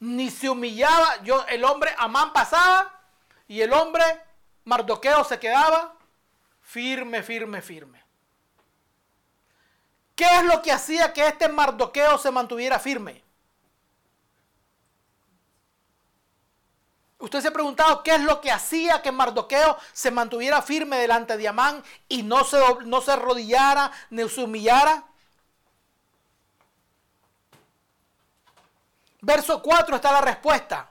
Ni se humillaba. Yo, el hombre, Amán pasaba y el hombre, Mardoqueo, se quedaba firme, firme, firme. ¿Qué es lo que hacía que este Mardoqueo se mantuviera firme? Usted se ha preguntado qué es lo que hacía que Mardoqueo se mantuviera firme delante de Amán y no se, no se arrodillara ni se humillara. Verso 4 está la respuesta.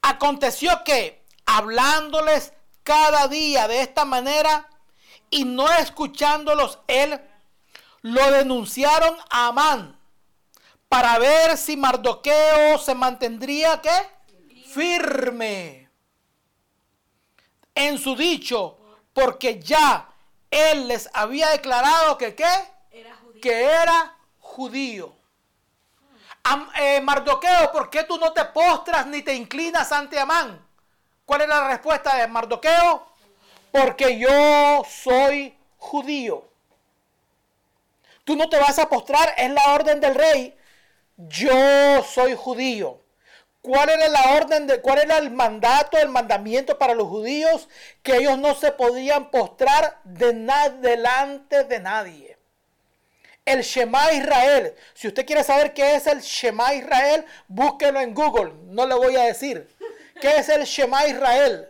Aconteció que, hablándoles cada día de esta manera y no escuchándolos él, lo denunciaron a Amán para ver si Mardoqueo se mantendría ¿qué? Firme en su dicho, porque ya él les había declarado que qué? Que era judío. Eh, Mardoqueo, ¿por qué tú no te postras ni te inclinas ante Amán? ¿Cuál es la respuesta de Mardoqueo? Porque yo soy judío. Tú no te vas a postrar, es la orden del rey. Yo soy judío. ¿Cuál era la orden de cuál era el mandato, el mandamiento para los judíos? Que ellos no se podían postrar de delante de nadie. El Shema Israel. Si usted quiere saber qué es el Shema Israel, búsquelo en Google. No le voy a decir. ¿Qué es el Shema Israel?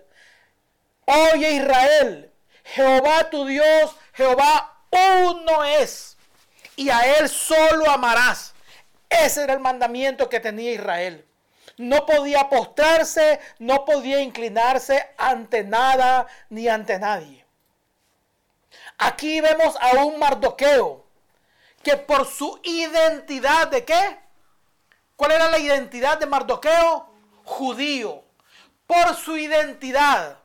Oye Israel, Jehová tu Dios, Jehová uno es. Y a él solo amarás. Ese era el mandamiento que tenía Israel. No podía postrarse, no podía inclinarse ante nada ni ante nadie. Aquí vemos a un Mardoqueo que por su identidad de qué? ¿Cuál era la identidad de Mardoqueo? Judío. Por su identidad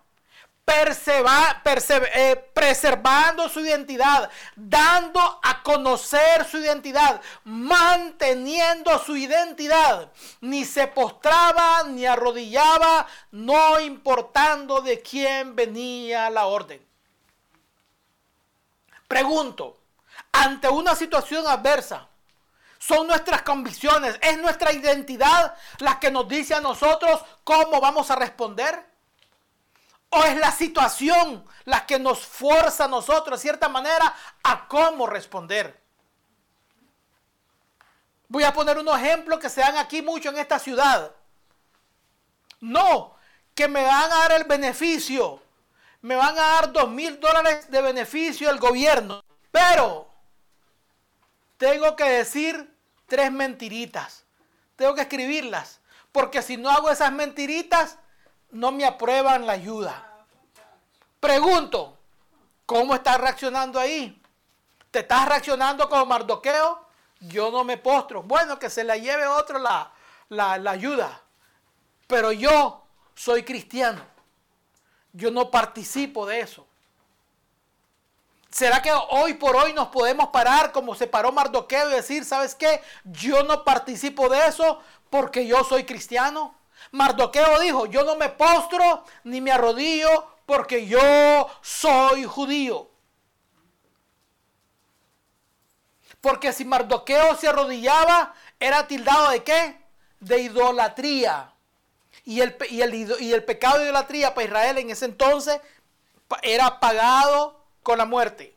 eh, preservando su identidad, dando a conocer su identidad, manteniendo su identidad. Ni se postraba ni arrodillaba, no importando de quién venía la orden. Pregunto, ante una situación adversa, son nuestras convicciones, es nuestra identidad la que nos dice a nosotros cómo vamos a responder. ¿O es la situación la que nos fuerza a nosotros, de cierta manera, a cómo responder? Voy a poner un ejemplo que se dan aquí mucho en esta ciudad. No, que me van a dar el beneficio. Me van a dar dos mil dólares de beneficio el gobierno. Pero tengo que decir tres mentiritas. Tengo que escribirlas. Porque si no hago esas mentiritas, no me aprueban la ayuda. Pregunto, ¿cómo estás reaccionando ahí? ¿Te estás reaccionando como Mardoqueo? Yo no me postro. Bueno, que se la lleve otro la, la, la ayuda. Pero yo soy cristiano. Yo no participo de eso. ¿Será que hoy por hoy nos podemos parar como se paró Mardoqueo y decir, ¿sabes qué? Yo no participo de eso porque yo soy cristiano. Mardoqueo dijo, yo no me postro ni me arrodillo porque yo soy judío. Porque si Mardoqueo se arrodillaba, era tildado de qué? De idolatría. Y el, y el, y el pecado de idolatría para Israel en ese entonces era pagado con la muerte.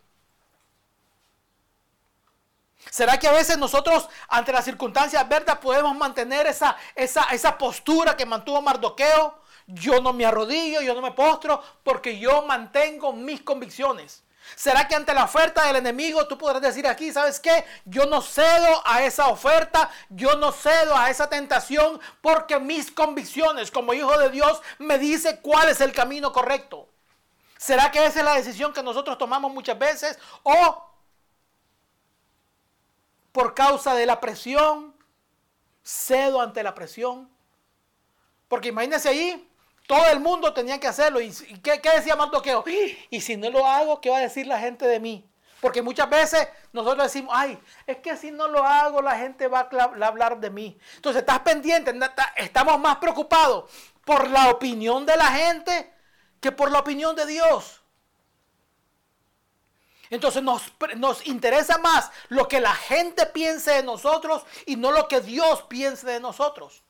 ¿Será que a veces nosotros, ante las circunstancias verdes, podemos mantener esa, esa, esa postura que mantuvo Mardoqueo? Yo no me arrodillo, yo no me postro, porque yo mantengo mis convicciones. ¿Será que ante la oferta del enemigo tú podrás decir aquí, ¿sabes qué? Yo no cedo a esa oferta, yo no cedo a esa tentación, porque mis convicciones como hijo de Dios me dice cuál es el camino correcto. ¿Será que esa es la decisión que nosotros tomamos muchas veces? ¿O causa de la presión, cedo ante la presión? Porque imagínense ahí, todo el mundo tenía que hacerlo. ¿Y qué, decía Mardoqueo? Y si no lo hago, ¿qué va a decir la gente de mí? Porque muchas veces nosotros decimos, ay, es que si no lo hago, la gente va a hablar de mí. Entonces, estás pendiente, estamos más preocupados por la opinión de la gente que por la opinión de Dios. Entonces nos, nos, interesa más lo que la gente piense de nosotros y no lo que Dios piense de nosotros.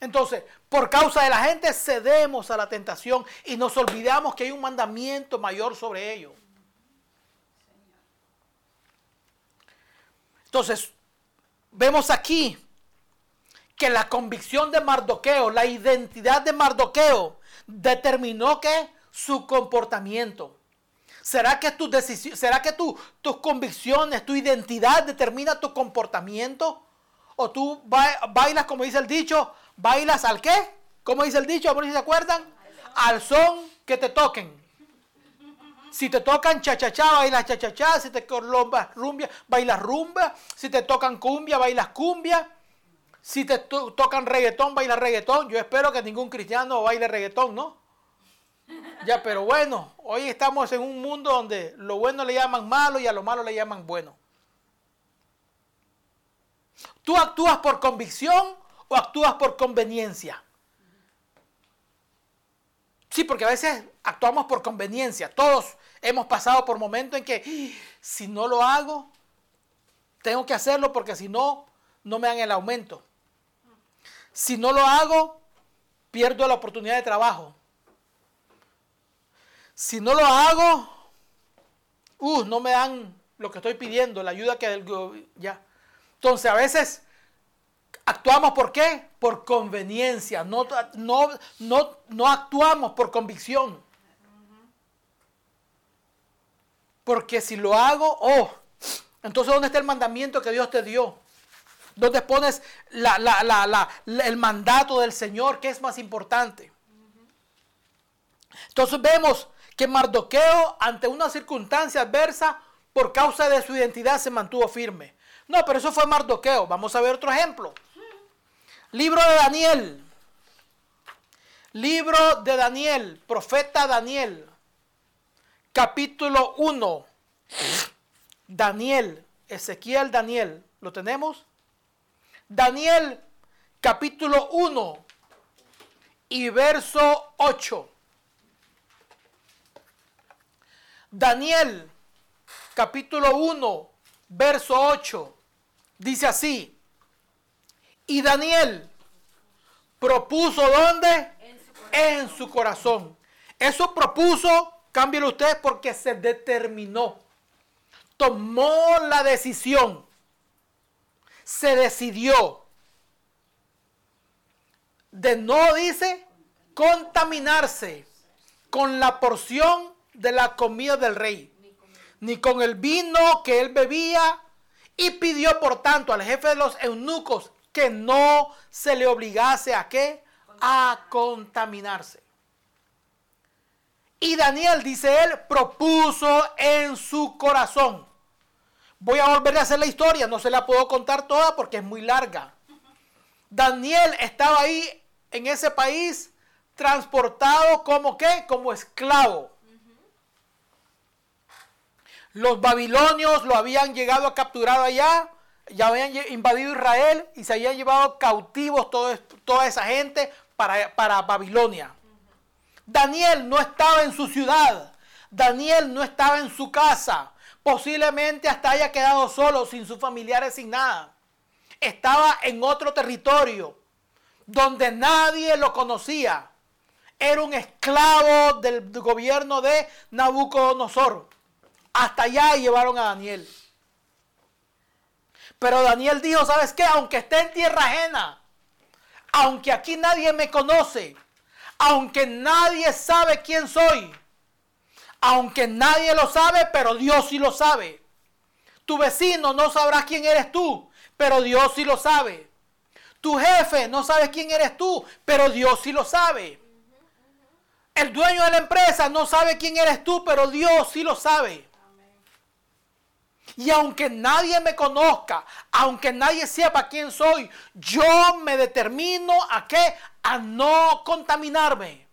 Entonces, por causa de la gente cedemos a la tentación y nos olvidamos que hay un mandamiento mayor sobre ello. Entonces, vemos aquí que la convicción de Mardoqueo, la identidad de Mardoqueo, determinó que su comportamiento. ¿Será que, tu ¿será que tu, tus convicciones, tu identidad determina tu comportamiento? ¿O tú bailas, como dice el dicho, bailas al qué? ¿Cómo dice el dicho? ¿A si se acuerdan? Al son que te toquen. Si te tocan cha-cha-cha, bailas cha-cha-cha. Si te colombas rumbia, bailas rumba. Si te tocan cumbia, bailas cumbia. Si te tocan reggaetón, bailas reggaetón. Yo espero que ningún cristiano baile reggaetón, ¿no? Ya, pero bueno, hoy estamos en un mundo donde lo bueno le llaman malo y a lo malo le llaman bueno. ¿Tú actúas por convicción o actúas por conveniencia? Sí, porque a veces actuamos por conveniencia. Todos hemos pasado por momentos en que si no lo hago, tengo que hacerlo porque si no, no me dan el aumento. Si no lo hago, pierdo la oportunidad de trabajo. Si no lo hago, uh, no me dan lo que estoy pidiendo, la ayuda que ya. Entonces a veces actuamos por qué? Por conveniencia, no, no, no, no actuamos por convicción. Porque si lo hago, oh, entonces ¿dónde está el mandamiento que Dios te dio? ¿Dónde pones el mandato del Señor? ¿Qué es más importante? Entonces vemos que Mardoqueo, ante una circunstancia adversa, por causa de su identidad, se mantuvo firme. No, pero eso fue Mardoqueo. Vamos a ver otro ejemplo. Libro de Daniel. Libro de Daniel, profeta Daniel. Capítulo 1. Daniel, Ezequiel Daniel. ¿Lo tenemos? Daniel, capítulo 1 y verso 8. Daniel, capítulo 1, verso 8. Dice así, y Daniel propuso dónde? En su corazón. Eso propuso, cámbielo usted, porque se determinó. Tomó la decisión. Se decidió. De no, dice, contaminarse con la porción de la comida del rey, ni con el vino que él bebía, y pidió por tanto al jefe de los eunucos que no se le obligase a qué? A contaminarse. Y Daniel, dice él, propuso en su corazón. Voy a volver a hacer la historia, no se la puedo contar toda porque es muy larga. Daniel estaba ahí en ese país transportado como qué? Como esclavo. Los babilonios lo habían llegado a capturar allá ya habían invadido Israel y se habían llevado cautivos toda esa gente para, para Babilonia. Daniel no estaba en su ciudad, Daniel no estaba en su casa, posiblemente hasta haya quedado solo, sin sus familiares, sin nada. Estaba en otro territorio donde nadie lo conocía. Era un esclavo del gobierno de Nabucodonosor. Hasta allá llevaron a Daniel. Pero Daniel dijo, ¿sabes qué? Aunque esté en tierra ajena, aunque aquí nadie me conoce, aunque nadie sabe quién soy, aunque nadie lo sabe, pero Dios sí lo sabe. Tu vecino no sabrá quién eres tú, pero Dios sí lo sabe. Tu jefe no sabe quién eres tú, pero Dios sí lo sabe. El dueño de la empresa no sabe quién eres tú, pero Dios sí lo sabe. Y aunque nadie me conozca, aunque nadie sepa quién soy, yo me determino a qué? A no contaminarme.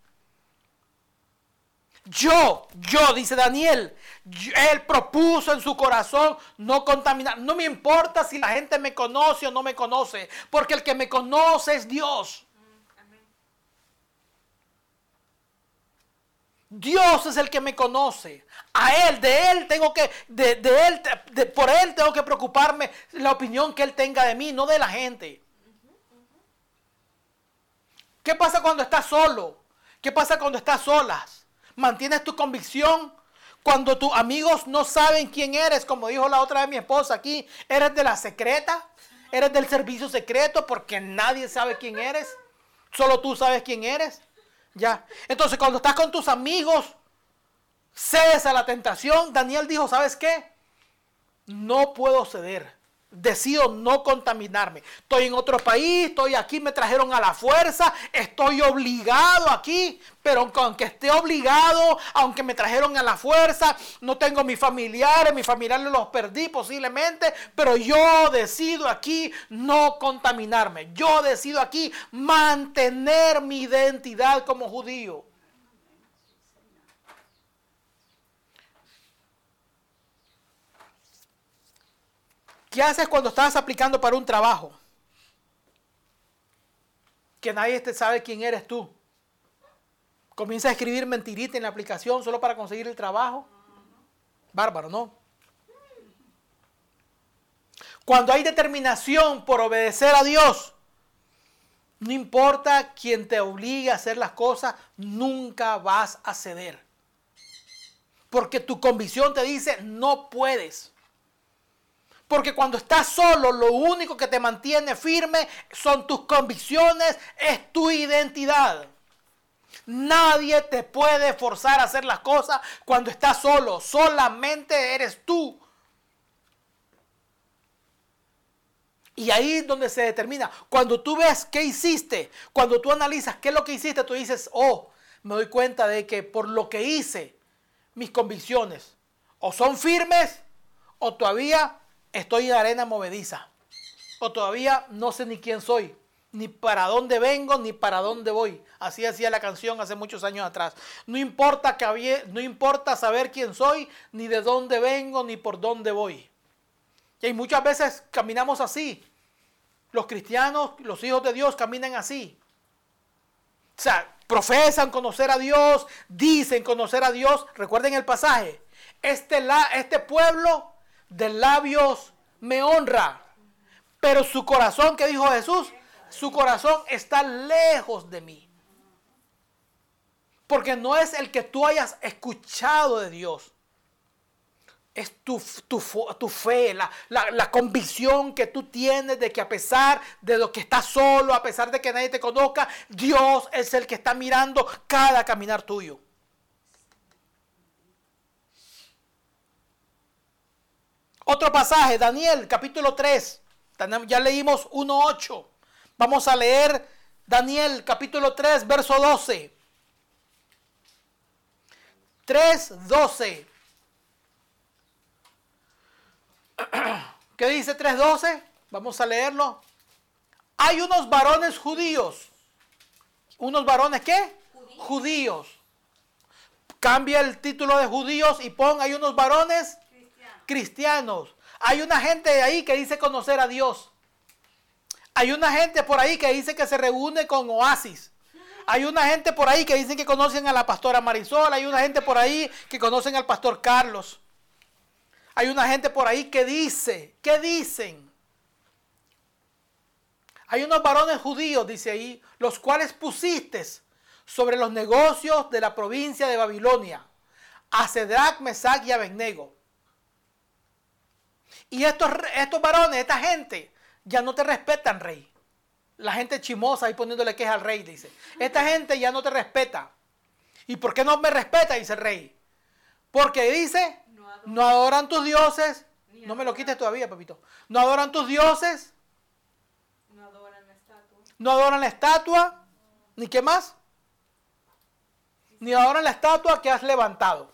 Yo, yo, dice Daniel, él propuso en su corazón no contaminar. No me importa si la gente me conoce o no me conoce, porque el que me conoce es Dios. Dios es el que me conoce. A Él, de Él tengo que, de, Él, por Él tengo que preocuparme la opinión que Él tenga de mí, no de la gente. ¿Qué pasa cuando estás solo? ¿Qué pasa cuando estás solas? ¿Mantienes tu convicción? Cuando tus amigos no saben quién eres, como dijo la otra vez mi esposa aquí, eres de la secreta, eres del servicio secreto porque nadie sabe quién eres, solo tú sabes quién eres. Ya. Entonces, cuando estás con tus amigos, cedes a la tentación. Daniel dijo, ¿sabes qué? No puedo ceder. Decido no contaminarme. Estoy en otro país, estoy aquí, me trajeron a la fuerza, estoy obligado aquí, pero aunque esté obligado, aunque me trajeron a la fuerza, no tengo mis familiares, mis familiares los perdí posiblemente, pero yo decido aquí no contaminarme. Yo decido aquí mantener mi identidad como judío. ¿Qué haces cuando estás aplicando para un trabajo? Que nadie te sabe quién eres tú. Comienza a escribir mentirita en la aplicación solo para conseguir el trabajo. Bárbaro, ¿no? Cuando hay determinación por obedecer a Dios, no importa quién te obligue a hacer las cosas, nunca vas a ceder. Porque tu convicción te dice, no puedes. Porque cuando estás solo, lo único que te mantiene firme son tus convicciones, es tu identidad. Nadie te puede forzar a hacer las cosas cuando estás solo. Solamente eres tú. Y ahí es donde se determina. Cuando tú ves qué hiciste, cuando tú analizas qué es lo que hiciste, tú dices, oh, me doy cuenta de que por lo que hice, mis convicciones o son firmes o todavía estoy en arena movediza. O todavía no sé ni quién soy, ni para dónde vengo, ni para dónde voy. Así decía la canción hace muchos años atrás. No importa, que había, no importa saber quién soy, ni de dónde vengo, ni por dónde voy. Y muchas veces caminamos así. Los cristianos, los hijos de Dios caminan así. O sea, profesan conocer a Dios, dicen conocer a Dios. Recuerden el pasaje. Este, la, este pueblo de labios me honra, pero su corazón, que dijo Jesús, su corazón está lejos de mí. Porque no es el que tú hayas escuchado de Dios. Es tu, tu, fe, la, la, convicción que tú tienes de que a pesar de lo que estás solo, a pesar de que nadie te conozca, Dios es el que está mirando cada caminar tuyo. Otro pasaje, Daniel capítulo 3. Ya leímos 1.8. Vamos a leer Daniel capítulo 3, verso 12. 3, 12. ¿Qué dice 3.12? Vamos a leerlo. Hay unos varones judíos. ¿Unos varones qué? Judíos. judíos. Cambia el título de judíos y pon hay unos varones cristianos. Hay una gente ahí que dice conocer a Dios. Hay una gente por ahí que dice que se reúne con Oasis. Hay una gente por ahí que dice que conocen a la pastora Marisol. Hay una gente por ahí que conocen al pastor Carlos. Hay una gente por ahí que dice, ¿qué dicen? Hay unos varones judíos, dice ahí, los cuales pusiste sobre los negocios de la provincia de Babilonia, a Cedrac, Mesac y Abednego. Y estos, estos varones, esta gente, ya no te respetan, rey. La gente chimosa ahí poniéndole queja al rey, dice. Esta gente ya no te respeta. ¿Y por qué no me respeta? Dice el rey. Porque dice, no adoran, tus dioses. No me lo quites todavía, papito. No adoran tus dioses. No adoran la estatua. No adoran la estatua. ¿Ni qué más? ni adoran la estatua que has levantado.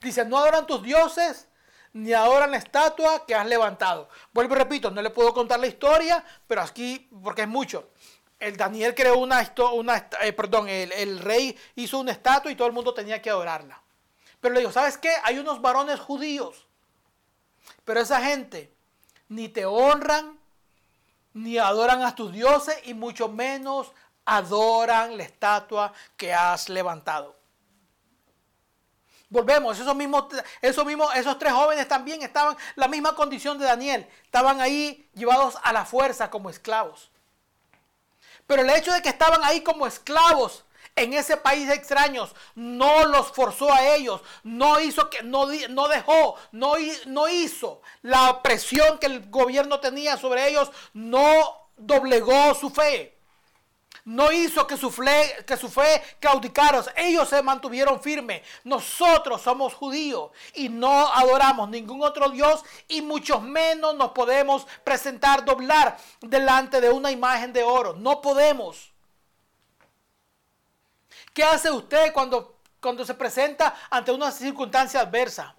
Dice, no adoran tus dioses, ni adoran la estatua que has levantado. Vuelvo y repito, no le puedo contar la historia, pero aquí, porque es mucho. El Daniel creó una, una eh, perdón, el, el, rey hizo una estatua y todo el mundo tenía que adorarla. Pero le digo, ¿sabes qué? Hay unos varones judíos, pero esa gente ni te honran, ni adoran a tus dioses y mucho menos adoran la estatua que has levantado. Volvemos, esos mismos, esos mismos, esos tres jóvenes también estaban en la misma condición de Daniel. Estaban ahí llevados a la fuerza como esclavos. Pero el hecho de que estaban ahí como esclavos en ese país extraños no los forzó a ellos, no hizo que, no, no dejó, no, no hizo la presión que el gobierno tenía sobre ellos, no doblegó su fe no hizo que su, fe, que su fe claudicara. Ellos se mantuvieron firmes. Nosotros somos judíos y no adoramos ningún otro Dios y mucho menos nos podemos presentar, doblar delante de una imagen de oro. No podemos. ¿Qué hace usted cuando, cuando se presenta ante una circunstancia adversa?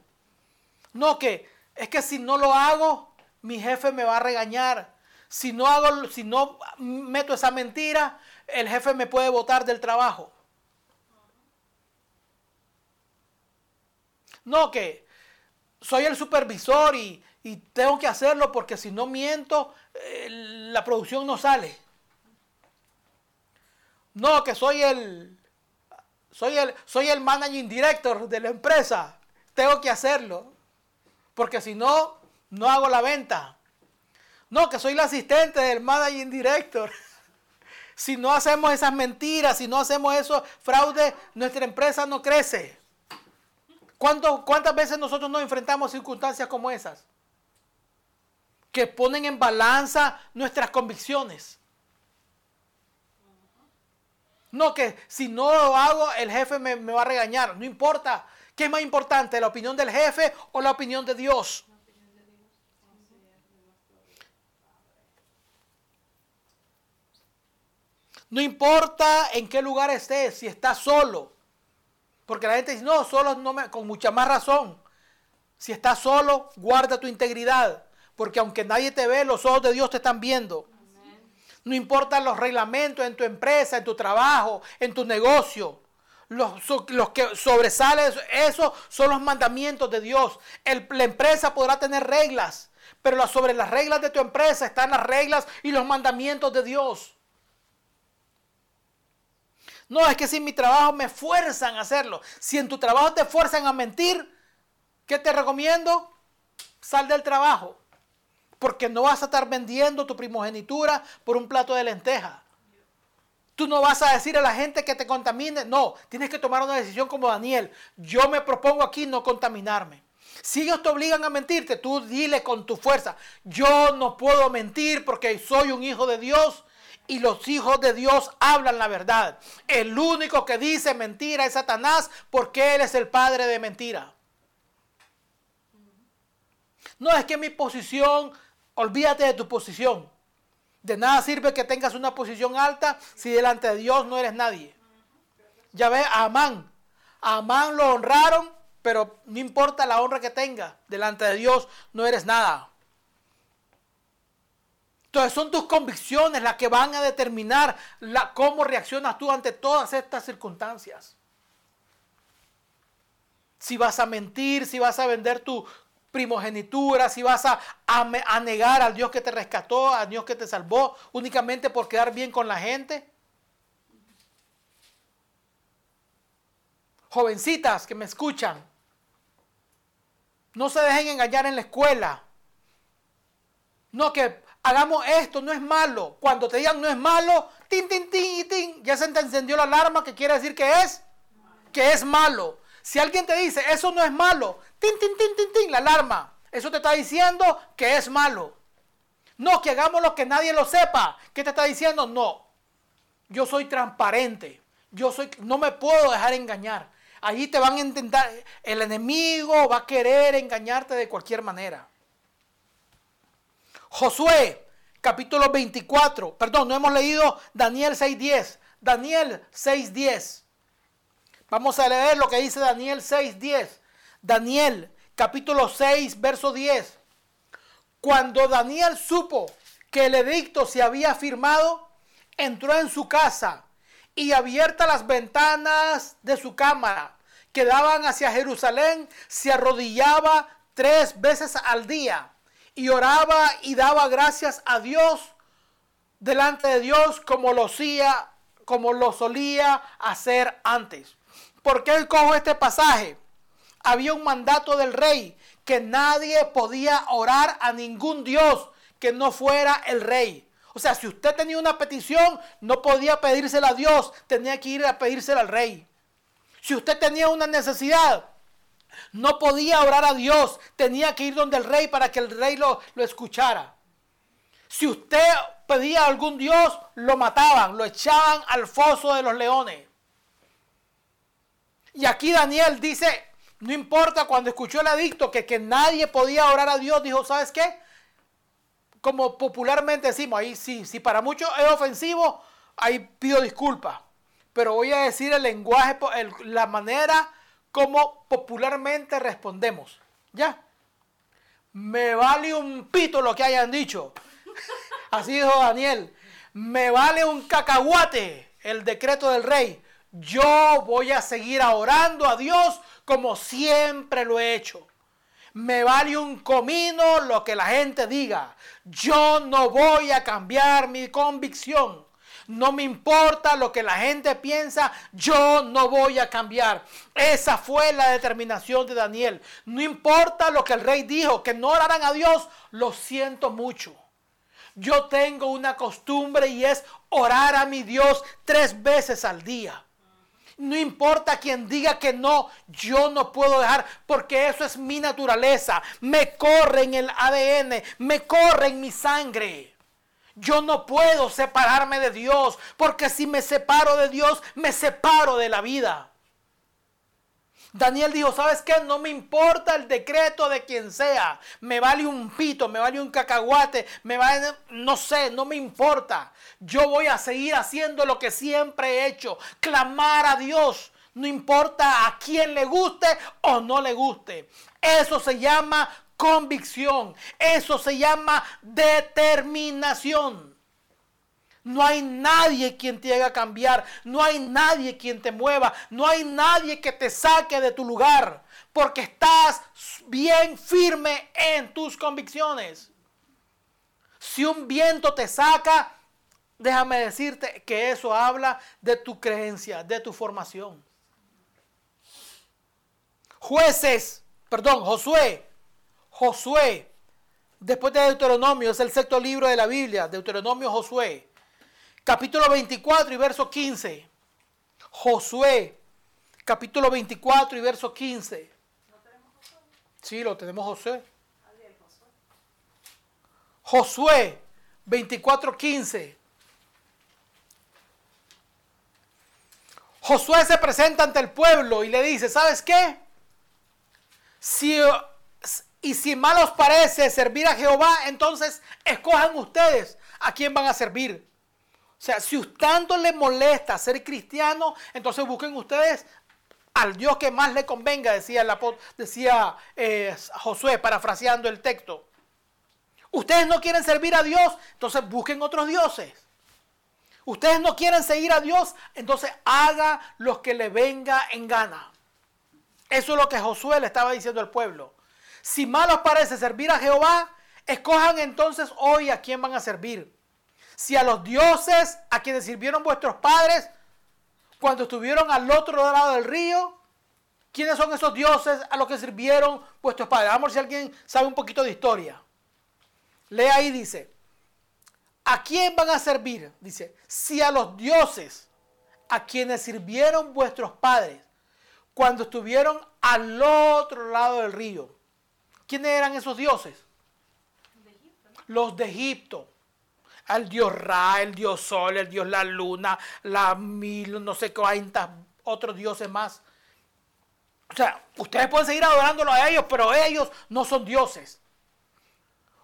No, que es que si no lo hago, mi jefe me va a regañar. Si no hago, si no meto esa mentira, el jefe me puede votar del trabajo. No, que soy el supervisor y, tengo que hacerlo porque si no miento, eh, la producción no sale. No, que soy el, soy el, soy el managing director de la empresa. Tengo que hacerlo. Porque si no, no hago la venta. No, que soy el asistente del managing director. Si no hacemos esas mentiras, si no hacemos esos fraudes, nuestra empresa no crece. ¿Cuántas veces nosotros nos enfrentamos a circunstancias como esas? Que ponen en balanza nuestras convicciones. No, que si no lo hago, el jefe me, me va a regañar. No importa. ¿Qué es más importante, la opinión del jefe o la opinión de Dios? No importa en qué lugar estés, si estás solo. Porque la gente dice, no, solo no me, con mucha más razón. Si estás solo, guarda tu integridad. Porque aunque nadie te ve, los ojos de Dios te están viendo. No importan los reglamentos en tu empresa, en tu trabajo, en tu negocio. Los, los que sobresalen, eso son los mandamientos de Dios. la empresa podrá tener reglas, pero sobre las reglas de tu empresa están las reglas y los mandamientos de Dios. No, es que si en mi trabajo me fuerzan a hacerlo. Si en tu trabajo te fuerzan a mentir, ¿qué te recomiendo? Sal del trabajo. Porque no vas a estar vendiendo tu primogenitura por un plato de lenteja. Tú no vas a decir a la gente que te contamine. No, tienes que tomar una decisión como Daniel. Yo me propongo aquí no contaminarme. Si ellos te obligan a mentirte, tú dile con tu fuerza, yo no puedo mentir porque soy un hijo de Dios y los hijos de Dios hablan la verdad. El único que dice mentira es Satanás porque él es el padre de mentira. No es que mi posición, olvídate de tu posición. De nada sirve que tengas una posición alta si delante de Dios no eres nadie. Ya ve, a Amán. Amán lo honraron, pero no importa la honra que tenga, delante de Dios no eres nada. Entonces son tus convicciones las que van a determinar cómo reaccionas tú ante todas estas circunstancias. Si vas a mentir, si vas a vender tu primogenitura, si vas a, a, negar al Dios que te rescató, al Dios que te salvó, únicamente por quedar bien con la gente. Jovencitas que me escuchan, no se dejen engañar en la escuela. No que hagamos esto, no es malo. Cuando te digan no es malo, tin, tin, tin, tin, ya se te encendió la alarma que quiere decir que es, que es malo. Si alguien te dice eso no es malo, tin, tin, tin, tin, tin, la alarma. Eso te está diciendo que es malo. No, que hagamos lo que nadie lo sepa. ¿Qué te está diciendo? No. Yo soy transparente. Yo soy, no me puedo dejar engañar. Allí te van a intentar, el enemigo va a querer engañarte de cualquier manera. Josué, capítulo 24. Perdón, no hemos leído Daniel 6.10. Daniel 6.10. Vamos a leer lo que dice Daniel 6:10. Daniel capítulo 6, verso 10. Cuando Daniel supo que el edicto se había firmado, entró en su casa y abiertas las ventanas de su cámara que daban hacia Jerusalén, se arrodillaba tres veces al día y oraba y daba gracias a Dios delante de Dios como lo hacía, como lo solía hacer antes. ¿Por qué cojo este pasaje? Había un mandato del rey que nadie podía orar a ningún Dios que no fuera el rey. O sea, si usted tenía una petición, no podía pedírsela a Dios, tenía que ir a pedírsela al rey. Si usted tenía una necesidad, no podía orar a Dios, tenía que ir donde el rey para que el rey lo, lo escuchara. Si usted pedía a algún Dios, lo mataban, lo echaban al foso de los leones. Y aquí Daniel dice, no importa cuando escuchó el adicto que, que nadie podía orar a Dios, dijo, ¿sabes qué? como popularmente decimos, ahí sí, si para muchos es ofensivo, ahí pido disculpas. Pero voy a decir el lenguaje, la manera como popularmente respondemos. ¿Ya? Me vale un pito lo que hayan dicho. Así dijo Daniel. Me vale un cacahuate el decreto del rey. Yo voy a seguir orando a Dios como siempre lo he hecho. Me vale un comino lo que la gente diga. Yo no voy a cambiar mi convicción. No me importa lo que la gente piensa, yo no voy a cambiar. Esa fue la determinación de Daniel. No importa lo que el rey dijo, que no oraran a Dios, lo siento mucho. Yo tengo una costumbre y es orar a mi Dios tres veces al día. No importa quien diga que no, yo no puedo dejar porque eso es mi naturaleza. Me corre en el ADN, me corre en mi sangre. Yo no puedo separarme de Dios porque si me separo de Dios, me separo de la vida. Daniel dijo, ¿sabes qué? No me importa el decreto de quien sea. Me vale un pito, me vale un cacahuate, me vale, no sé, no me importa. Yo voy a seguir haciendo lo que siempre he hecho, clamar a Dios. No importa a quién le guste o no le guste. Eso se llama convicción. Eso se llama determinación. No hay nadie quien te haga cambiar. No hay nadie quien te mueva. No hay nadie que te saque de tu lugar. Porque estás bien firme en tus convicciones. Si un viento te saca, déjame decirte que eso habla de tu creencia, de tu formación. Jueces, perdón, Josué. Josué, después de Deuteronomio, es el sexto libro de la Biblia, Deuteronomio Josué capítulo 24 y verso 15. Josué, capítulo 24 y verso 15. Sí, lo tenemos Josué. Josué 24, 15. Josué se presenta ante el pueblo y le dice, ¿sabes qué? Si, y si mal os parece servir a Jehová, entonces escojan ustedes a quién van a servir. O sea, si tanto le molesta ser cristiano, entonces busquen ustedes al Dios que más le convenga, decía, decía eh, Josué, parafraseando el texto. Ustedes no quieren servir a Dios, entonces busquen otros dioses. Ustedes no quieren seguir a Dios, entonces haga lo que le venga en gana. Eso es lo que Josué le estaba diciendo al pueblo. Si mal os parece servir a Jehová, escojan entonces hoy a quién van a servir si a los dioses a quienes sirvieron vuestros padres cuando estuvieron al otro lado del río, ¿quiénes son esos dioses a los que sirvieron vuestros padres? Vamos a ver si alguien sabe un poquito de historia. Lee ahí, dice, ¿a quién van a servir? Dice, si a los dioses a quienes sirvieron vuestros padres cuando estuvieron al otro lado del río. ¿Quiénes eran esos dioses? Los de Egipto al dios Ra, el dios Sol, el dios la luna, la mil, no sé cuántas otros dioses más. O sea, ustedes pueden seguir adorándolo a ellos, pero ellos no son dioses.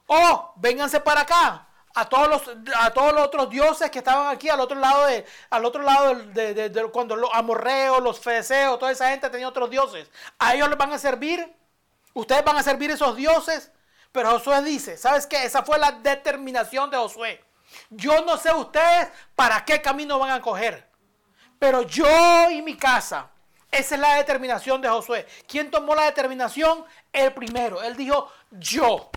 O vénganse para acá, a todos los, a todos los otros dioses que estaban aquí al otro lado de, al otro lado de, cuando los amorreos, los feceos, toda esa gente tenía otros dioses. A ellos les van a servir. Ustedes van a servir esos dioses. Pero Josué dice, ¿sabes qué? Esa fue la determinación de Josué. Yo no sé ustedes para qué camino van a coger. Pero yo y mi casa, esa es la determinación de Josué. ¿Quién tomó la determinación? El primero. Él dijo, yo.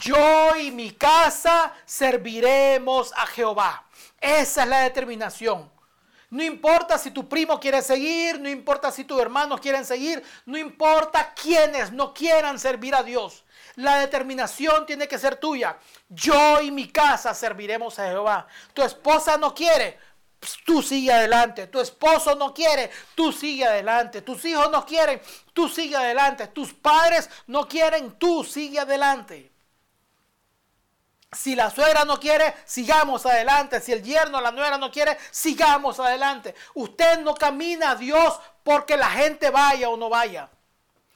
Yo y mi casa serviremos a Jehová. Esa es la determinación. No importa si tu primo quiere seguir, no importa si tus hermanos quieren seguir, no importa quiénes no quieran servir a Dios. La determinación tiene que ser tuya. Yo y mi casa serviremos a Jehová. Tu esposa no quiere, pues, tú sigue adelante. Tu esposo no quiere, tú sigue adelante. Tus hijos no quieren, tú sigue adelante. Tus padres no quieren, tú sigue adelante. Si la suegra no quiere, sigamos adelante. Si el yerno, la nuera no quiere, sigamos adelante. Usted no camina a Dios porque la gente vaya o no vaya.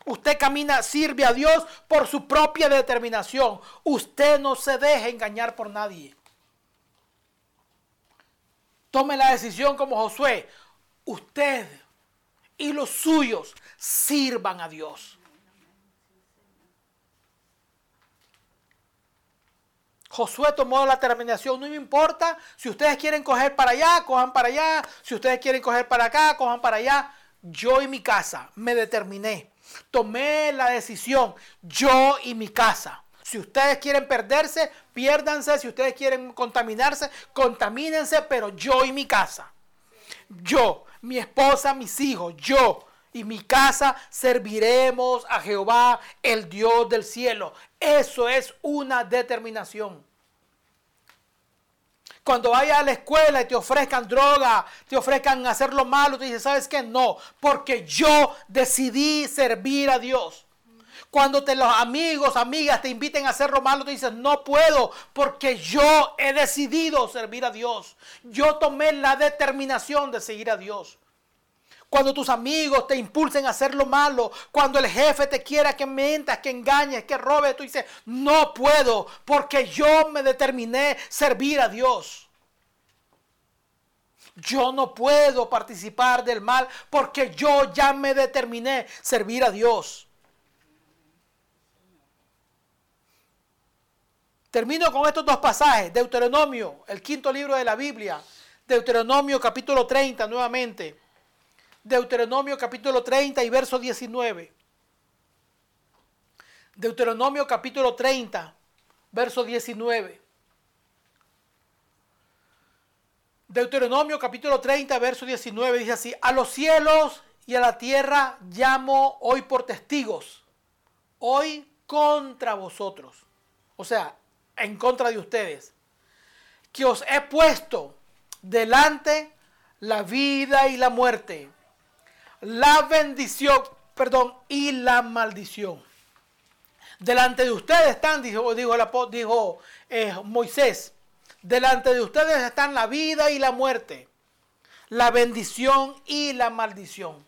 Usted camina, sirve a Dios por su propia determinación. Usted no se deje engañar por nadie. Tome la decisión como Josué. Usted y los suyos sirvan a Dios. Josué tomó la determinación, no me importa, si ustedes quieren coger para allá, cojan para allá, si ustedes quieren coger para acá, cojan para allá. Yo y mi casa me determiné Tomé la decisión, yo y mi casa. Si ustedes quieren perderse, piérdanse. Si ustedes quieren contaminarse, contamínense, pero yo y mi casa. Yo, mi esposa, mis hijos, yo y mi casa serviremos a Jehová, el Dios del cielo. Eso es una determinación. Cuando vayas a la escuela y te ofrezcan droga, te ofrezcan hacer lo malo, tú dices, ¿sabes qué? No, porque yo decidí servir a Dios. Cuando te, los amigos, amigas te inviten a hacer lo malo, tú dices, no puedo, porque yo he decidido servir a Dios. Yo tomé la determinación de seguir a Dios. Cuando tus amigos te impulsen a hacer lo malo, cuando el jefe te quiera que mientas, que engañes, que robes, tú dices, no puedo, porque yo me determiné servir a Dios. Yo no puedo participar del mal porque yo ya me determiné servir a Dios. Termino con estos dos pasajes. Deuteronomio, el quinto libro de la Biblia. Deuteronomio capítulo 30 nuevamente. Deuteronomio capítulo 30 y verso 19. Deuteronomio capítulo 30, verso 19. Deuteronomio capítulo 30, verso 19 dice así, a los cielos y a la tierra llamo hoy por testigos, hoy contra vosotros, o sea, en contra de ustedes, que os he puesto delante la vida y la muerte, la bendición, perdón, y la maldición. Delante de ustedes están, dijo, dijo, dijo eh, Moisés, delante de ustedes están la vida y la muerte, la bendición y la maldición.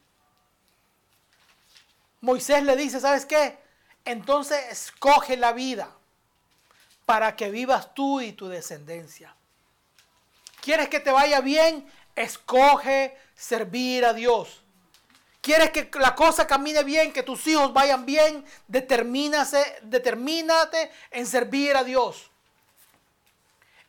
Moisés le dice, ¿sabes qué? Entonces escoge la vida para que vivas tú y tu descendencia. ¿Quieres que te vaya bien? Escoge servir a Dios. ¿Quieres que la cosa camine bien, que tus hijos vayan bien? Determínate, determínate en servir a Dios.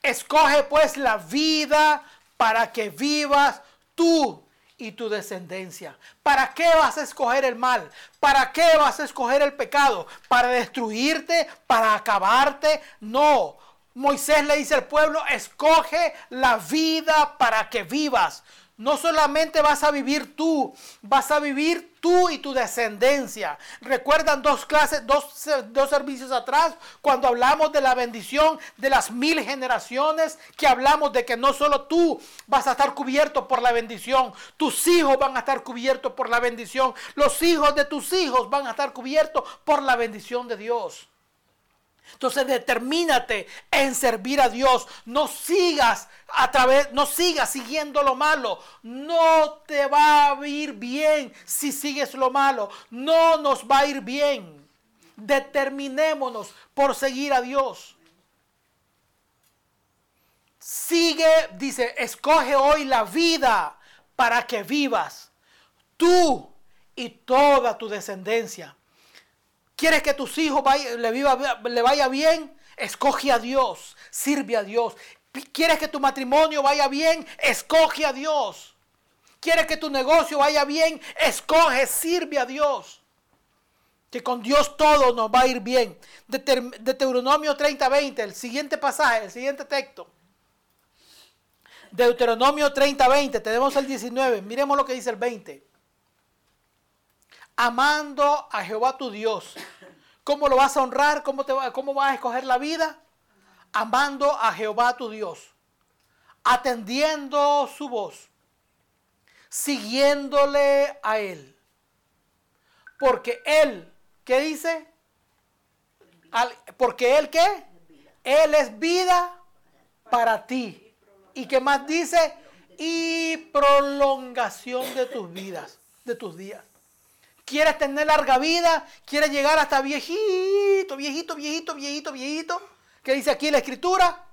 Escoge pues la vida para que vivas tú y tu descendencia. ¿Para qué vas a escoger el mal? ¿Para qué vas a escoger el pecado? ¿Para destruirte? ¿Para acabarte? No. Moisés le dice al pueblo, escoge la vida para que vivas. No solamente vas a vivir tú, vas a vivir tú y tu descendencia. Recuerdan dos clases, dos, dos, servicios atrás, cuando hablamos de la bendición de las mil generaciones, que hablamos de que no solo tú vas a estar cubierto por la bendición, tus hijos van a estar cubiertos por la bendición, los hijos de tus hijos van a estar cubiertos por la bendición de Dios. Entonces determínate en servir a Dios. No sigas a través, no sigas siguiendo lo malo. No te va a ir bien si sigues lo malo. No nos va a ir bien. Determinémonos por seguir a Dios. Sigue, dice, escoge hoy la vida para que vivas. Tú y toda tu descendencia. ¿Quieres que tus hijos le, le vaya bien? Escoge a Dios, sirve a Dios. ¿Quieres que tu matrimonio vaya bien? Escoge a Dios. ¿Quieres que tu negocio vaya bien? Escoge, sirve a Dios. Que con Dios todo nos va a ir bien. De Deuteronomio 30, 20, el siguiente pasaje, el siguiente texto. Deuteronomio 30, 20, tenemos el 19, miremos lo que dice el 20. Amando a Jehová tu Dios. ¿Cómo lo vas a honrar? ¿Cómo, te ¿Cómo vas a escoger la vida? Amando a Jehová tu Dios. Atendiendo su voz. Siguiéndole a Él. Porque Él, ¿qué dice? porque Él qué? Él es vida para ti. ¿Y qué más dice? Y prolongación de tus vidas, de tus días. ¿Quieres tener larga vida? ¿Quieres llegar hasta viejito, viejito, viejito, viejito, viejito? ¿Qué dice aquí la escritura?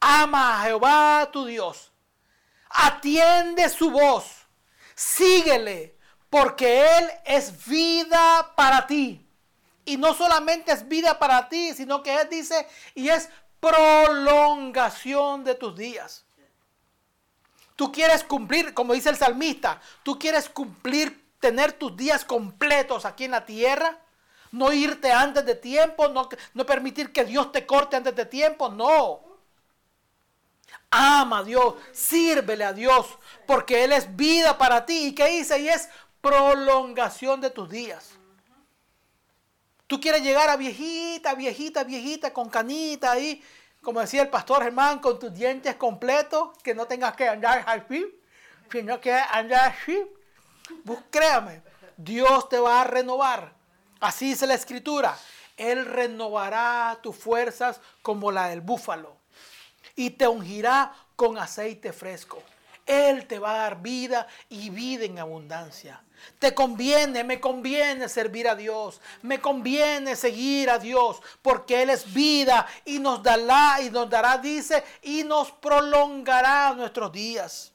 Ama a Jehová tu Dios. Atiende su voz. Síguele, porque Él es vida para ti. Y no solamente es vida para ti, sino que Él dice, y es prolongación de tus días. Tú quieres cumplir, como dice el salmista, tú quieres cumplir, tener tus días completos aquí en la tierra. No irte antes de tiempo, no, no permitir que Dios te corte antes de tiempo, no. Ama a Dios, sírvele a Dios, porque Él es vida para ti. ¿Y qué dice? Y es prolongación de tus días. Tú quieres llegar a viejita, viejita, viejita, con canita ahí, como decía el pastor Germán, con tus dientes completos, que no tengas que andar así, sino que andar así. Créame, Dios te va a renovar. Así dice la escritura. Él renovará tus fuerzas como la del búfalo y te ungirá con aceite fresco. Él te va a dar vida y vida en abundancia. Te conviene, me conviene servir a Dios. Me conviene seguir a Dios porque Él es vida y nos dará y nos dará, dice, y nos prolongará nuestros días.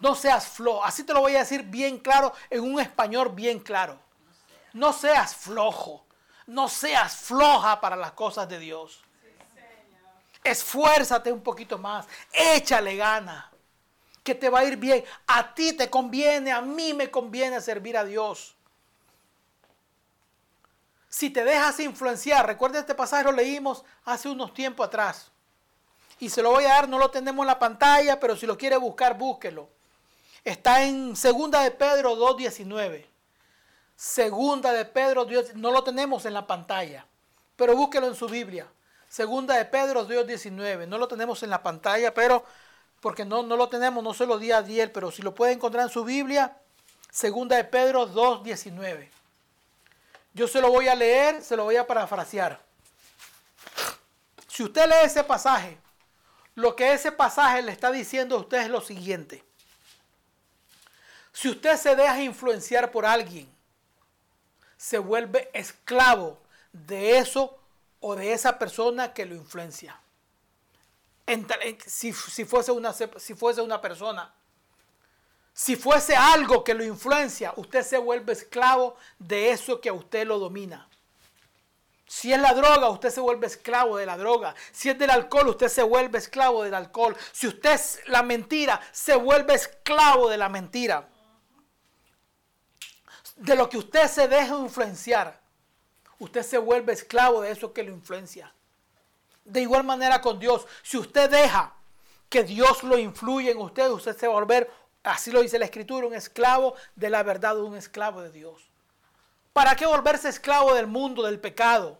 No seas flojo. Así te lo voy a decir bien claro, en un español bien claro. No seas flojo. No seas floja para las cosas de Dios. Esfuérzate un poquito más. Échale gana que te va a ir bien. A ti te conviene, a mí me conviene servir a Dios. Si te dejas influenciar, recuerda este pasaje lo leímos hace unos tiempos atrás. Y se lo voy a dar, no lo tenemos en la pantalla, pero si lo quiere buscar, búsquelo. Está en Segunda de Pedro 2.19. Segunda de Pedro, no lo tenemos en la pantalla, pero búsquelo en su Biblia. Segunda de Pedro 2.19. No lo tenemos en la pantalla, pero porque no, no lo tenemos, no se lo di a Diel, pero si lo puede encontrar en su Biblia, segunda de Pedro 2.19. Yo se lo voy a leer, se lo voy a parafrasear. Si usted lee ese pasaje, lo que ese pasaje le está diciendo a usted es lo siguiente. Si usted se deja influenciar por alguien, se vuelve esclavo de eso o de esa persona que lo influencia si, fuese una, si fuese una persona. Si fuese algo que lo influencia, usted se vuelve esclavo de eso que a usted lo domina. Si es la droga, usted se vuelve esclavo de la droga. Si es del alcohol, usted se vuelve esclavo del alcohol. Si usted es la mentira, se vuelve esclavo de la mentira. De lo que usted se deja influenciar, usted se vuelve esclavo de eso que lo influencia. De igual manera con Dios, si usted deja que Dios lo influya en usted, usted se va a volver, así lo dice la Escritura, un esclavo de la verdad, un esclavo de Dios. ¿Para qué volverse esclavo del mundo, del pecado?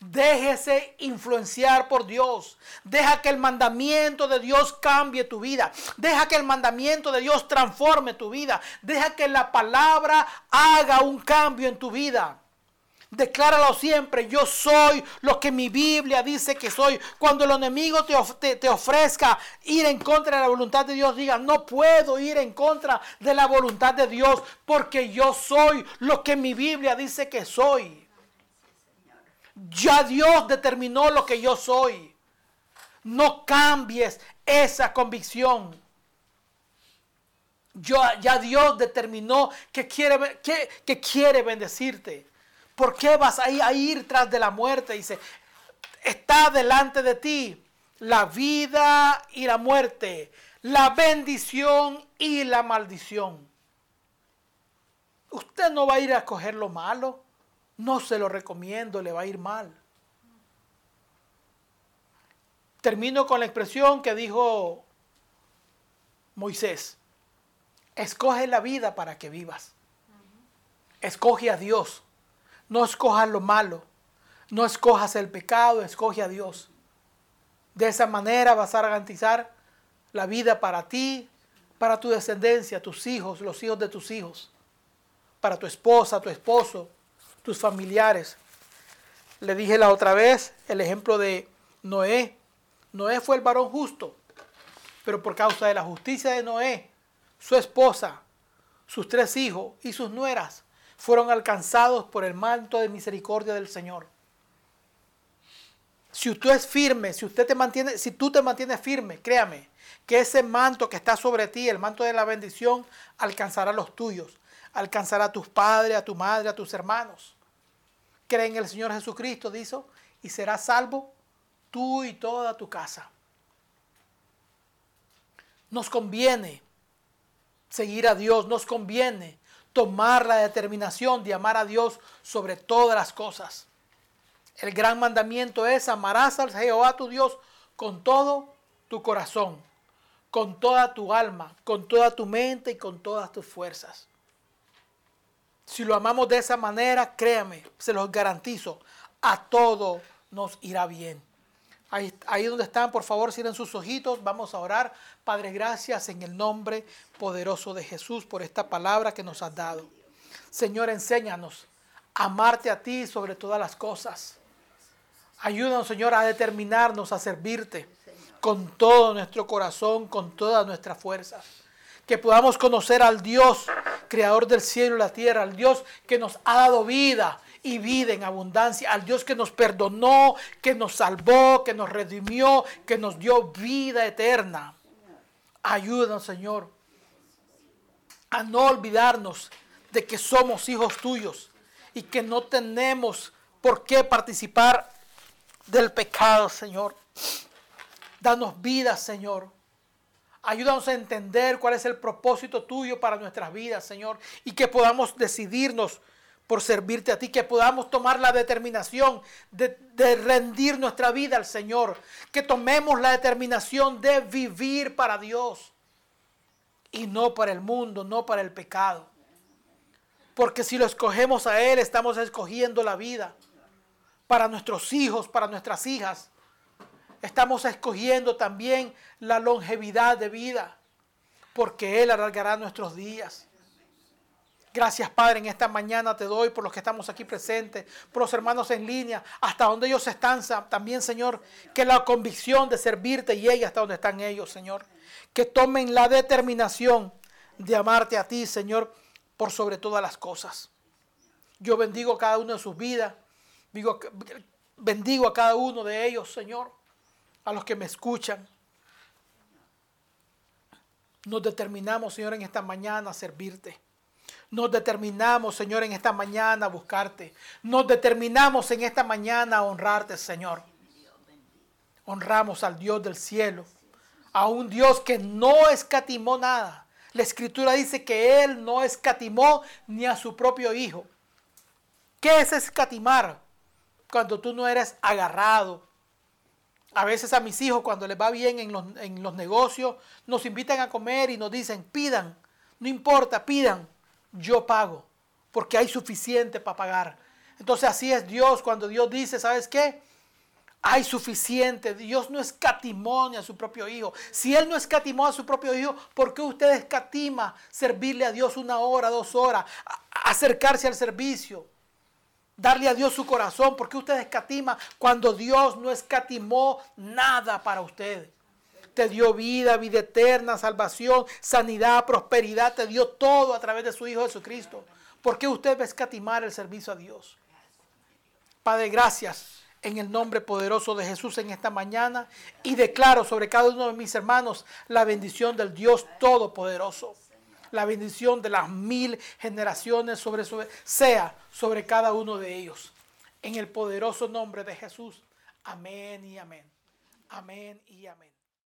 Déjese influenciar por Dios. Deja que el mandamiento de Dios cambie tu vida. Deja que el mandamiento de Dios transforme tu vida. Deja que la palabra haga un cambio en tu vida. Decláralo siempre, yo soy lo que mi Biblia dice que soy. Cuando el enemigo te, te, ofrezca ir en contra de la voluntad de Dios, diga, no puedo ir en contra de la voluntad de Dios porque yo soy lo que mi Biblia dice que soy. Ya Dios determinó lo que yo soy. No cambies esa convicción. Yo, ya Dios determinó que quiere, que, quiere bendecirte. ¿Por qué vas a ir, a ir tras de la muerte? Dice, está delante de ti la vida y la muerte, la bendición y la maldición. Usted no va a ir a coger lo malo. No se lo recomiendo, le va a ir mal. Termino con la expresión que dijo Moisés. Escoge la vida para que vivas. Escoge a Dios. No escojas lo malo. No escojas el pecado, escoge a Dios. De esa manera vas a garantizar la vida para ti, para tu descendencia, tus hijos, los hijos de tus hijos, para tu esposa, tu esposo, tus familiares. Le dije la otra vez el ejemplo de Noé. Noé fue el varón justo, pero por causa de la justicia de Noé, su esposa, sus tres hijos y sus nueras fueron alcanzados por el manto de misericordia del Señor. Si usted es firme, si usted te mantiene, si tú te mantienes firme, créame, que ese manto que está sobre ti, el manto de la bendición, alcanzará los tuyos, alcanzará a tus padres, a tu madre, a tus hermanos. Cree en el Señor Jesucristo, dijo, y serás salvo tú y toda tu casa. Nos conviene seguir a Dios, nos conviene tomar la determinación de amar a Dios sobre todas las cosas. El gran mandamiento es amarás al Jehová tu Dios con todo tu corazón, con toda tu alma, con toda tu mente y con todas tus fuerzas. Si lo amamos de esa manera, créame, se los garantizo, a todo nos irá bien. Ahí, ahí, donde están, por favor, cierren sus ojitos. Vamos a orar. Padre, gracias en el nombre poderoso de Jesús por esta palabra que nos has dado. Señor, enséñanos a amarte a ti sobre todas las cosas. Ayúdanos, Señor, a determinarnos a servirte con todo nuestro corazón, con todas nuestras fuerzas. Que podamos conocer al Dios, creador del cielo y la tierra, al Dios que nos ha dado vida y vida en abundancia, al Dios que nos perdonó, que nos salvó, que nos redimió, que nos dio vida eterna. Ayúdanos, Señor, a no olvidarnos de que somos hijos tuyos y que no tenemos por qué participar del pecado, Señor. Danos vida, Señor. Ayúdanos a entender cuál es el propósito tuyo para nuestras vidas, Señor. Y que podamos decidirnos por servirte a ti, que podamos tomar la determinación de, rendir nuestra vida al Señor, que tomemos la determinación de vivir para Dios y no para el mundo, no para el pecado. Porque si lo escogemos a Él, estamos escogiendo la vida para nuestros hijos, para nuestras hijas. Estamos escogiendo también la longevidad de vida, porque Él alargará nuestros días. Gracias Padre, en esta mañana te doy por los que estamos aquí presentes, por los hermanos en línea, hasta donde ellos están también, Señor, que la convicción de servirte llegue hasta donde están ellos, Señor. Que tomen la determinación de amarte a ti, Señor, por sobre todas las cosas. Yo bendigo cada uno de sus vidas. Digo, bendigo a cada uno de ellos, Señor, a los que me escuchan. Nos determinamos, Señor, en esta mañana a servirte. Nos determinamos, Señor, en esta mañana a buscarte. Nos determinamos en esta mañana a honrarte, Señor. Honramos al Dios del cielo, a un Dios que no escatimó nada. La escritura dice que Él no escatimó ni a su propio Hijo. ¿Qué es escatimar? cuando tú no eres agarrado. A veces a mis hijos cuando les va bien en los, en los negocios, nos invitan a comer y nos dicen, pidan, no importa, pidan, yo pago, porque hay suficiente para pagar. Entonces así es Dios cuando Dios dice, ¿sabes qué? Hay suficiente. Dios no escatimó a su propio hijo. Si Él no escatimó a su propio hijo, ¿por qué usted escatima servirle a Dios una hora, dos horas, acercarse al servicio? Darle a Dios su corazón, porque usted escatima cuando Dios no escatimó nada para usted. Te dio vida, vida eterna, salvación, sanidad, prosperidad, te dio todo a través de su Hijo Jesucristo. ¿Por qué usted va a escatimar el servicio a Dios? Padre, gracias en el nombre poderoso de Jesús en esta mañana y declaro sobre cada uno de mis hermanos la bendición del Dios Todopoderoso. La bendición de las mil generaciones sobre, sea sobre cada uno de ellos. En el poderoso nombre de Jesús. Amén y amén. Amén y amén.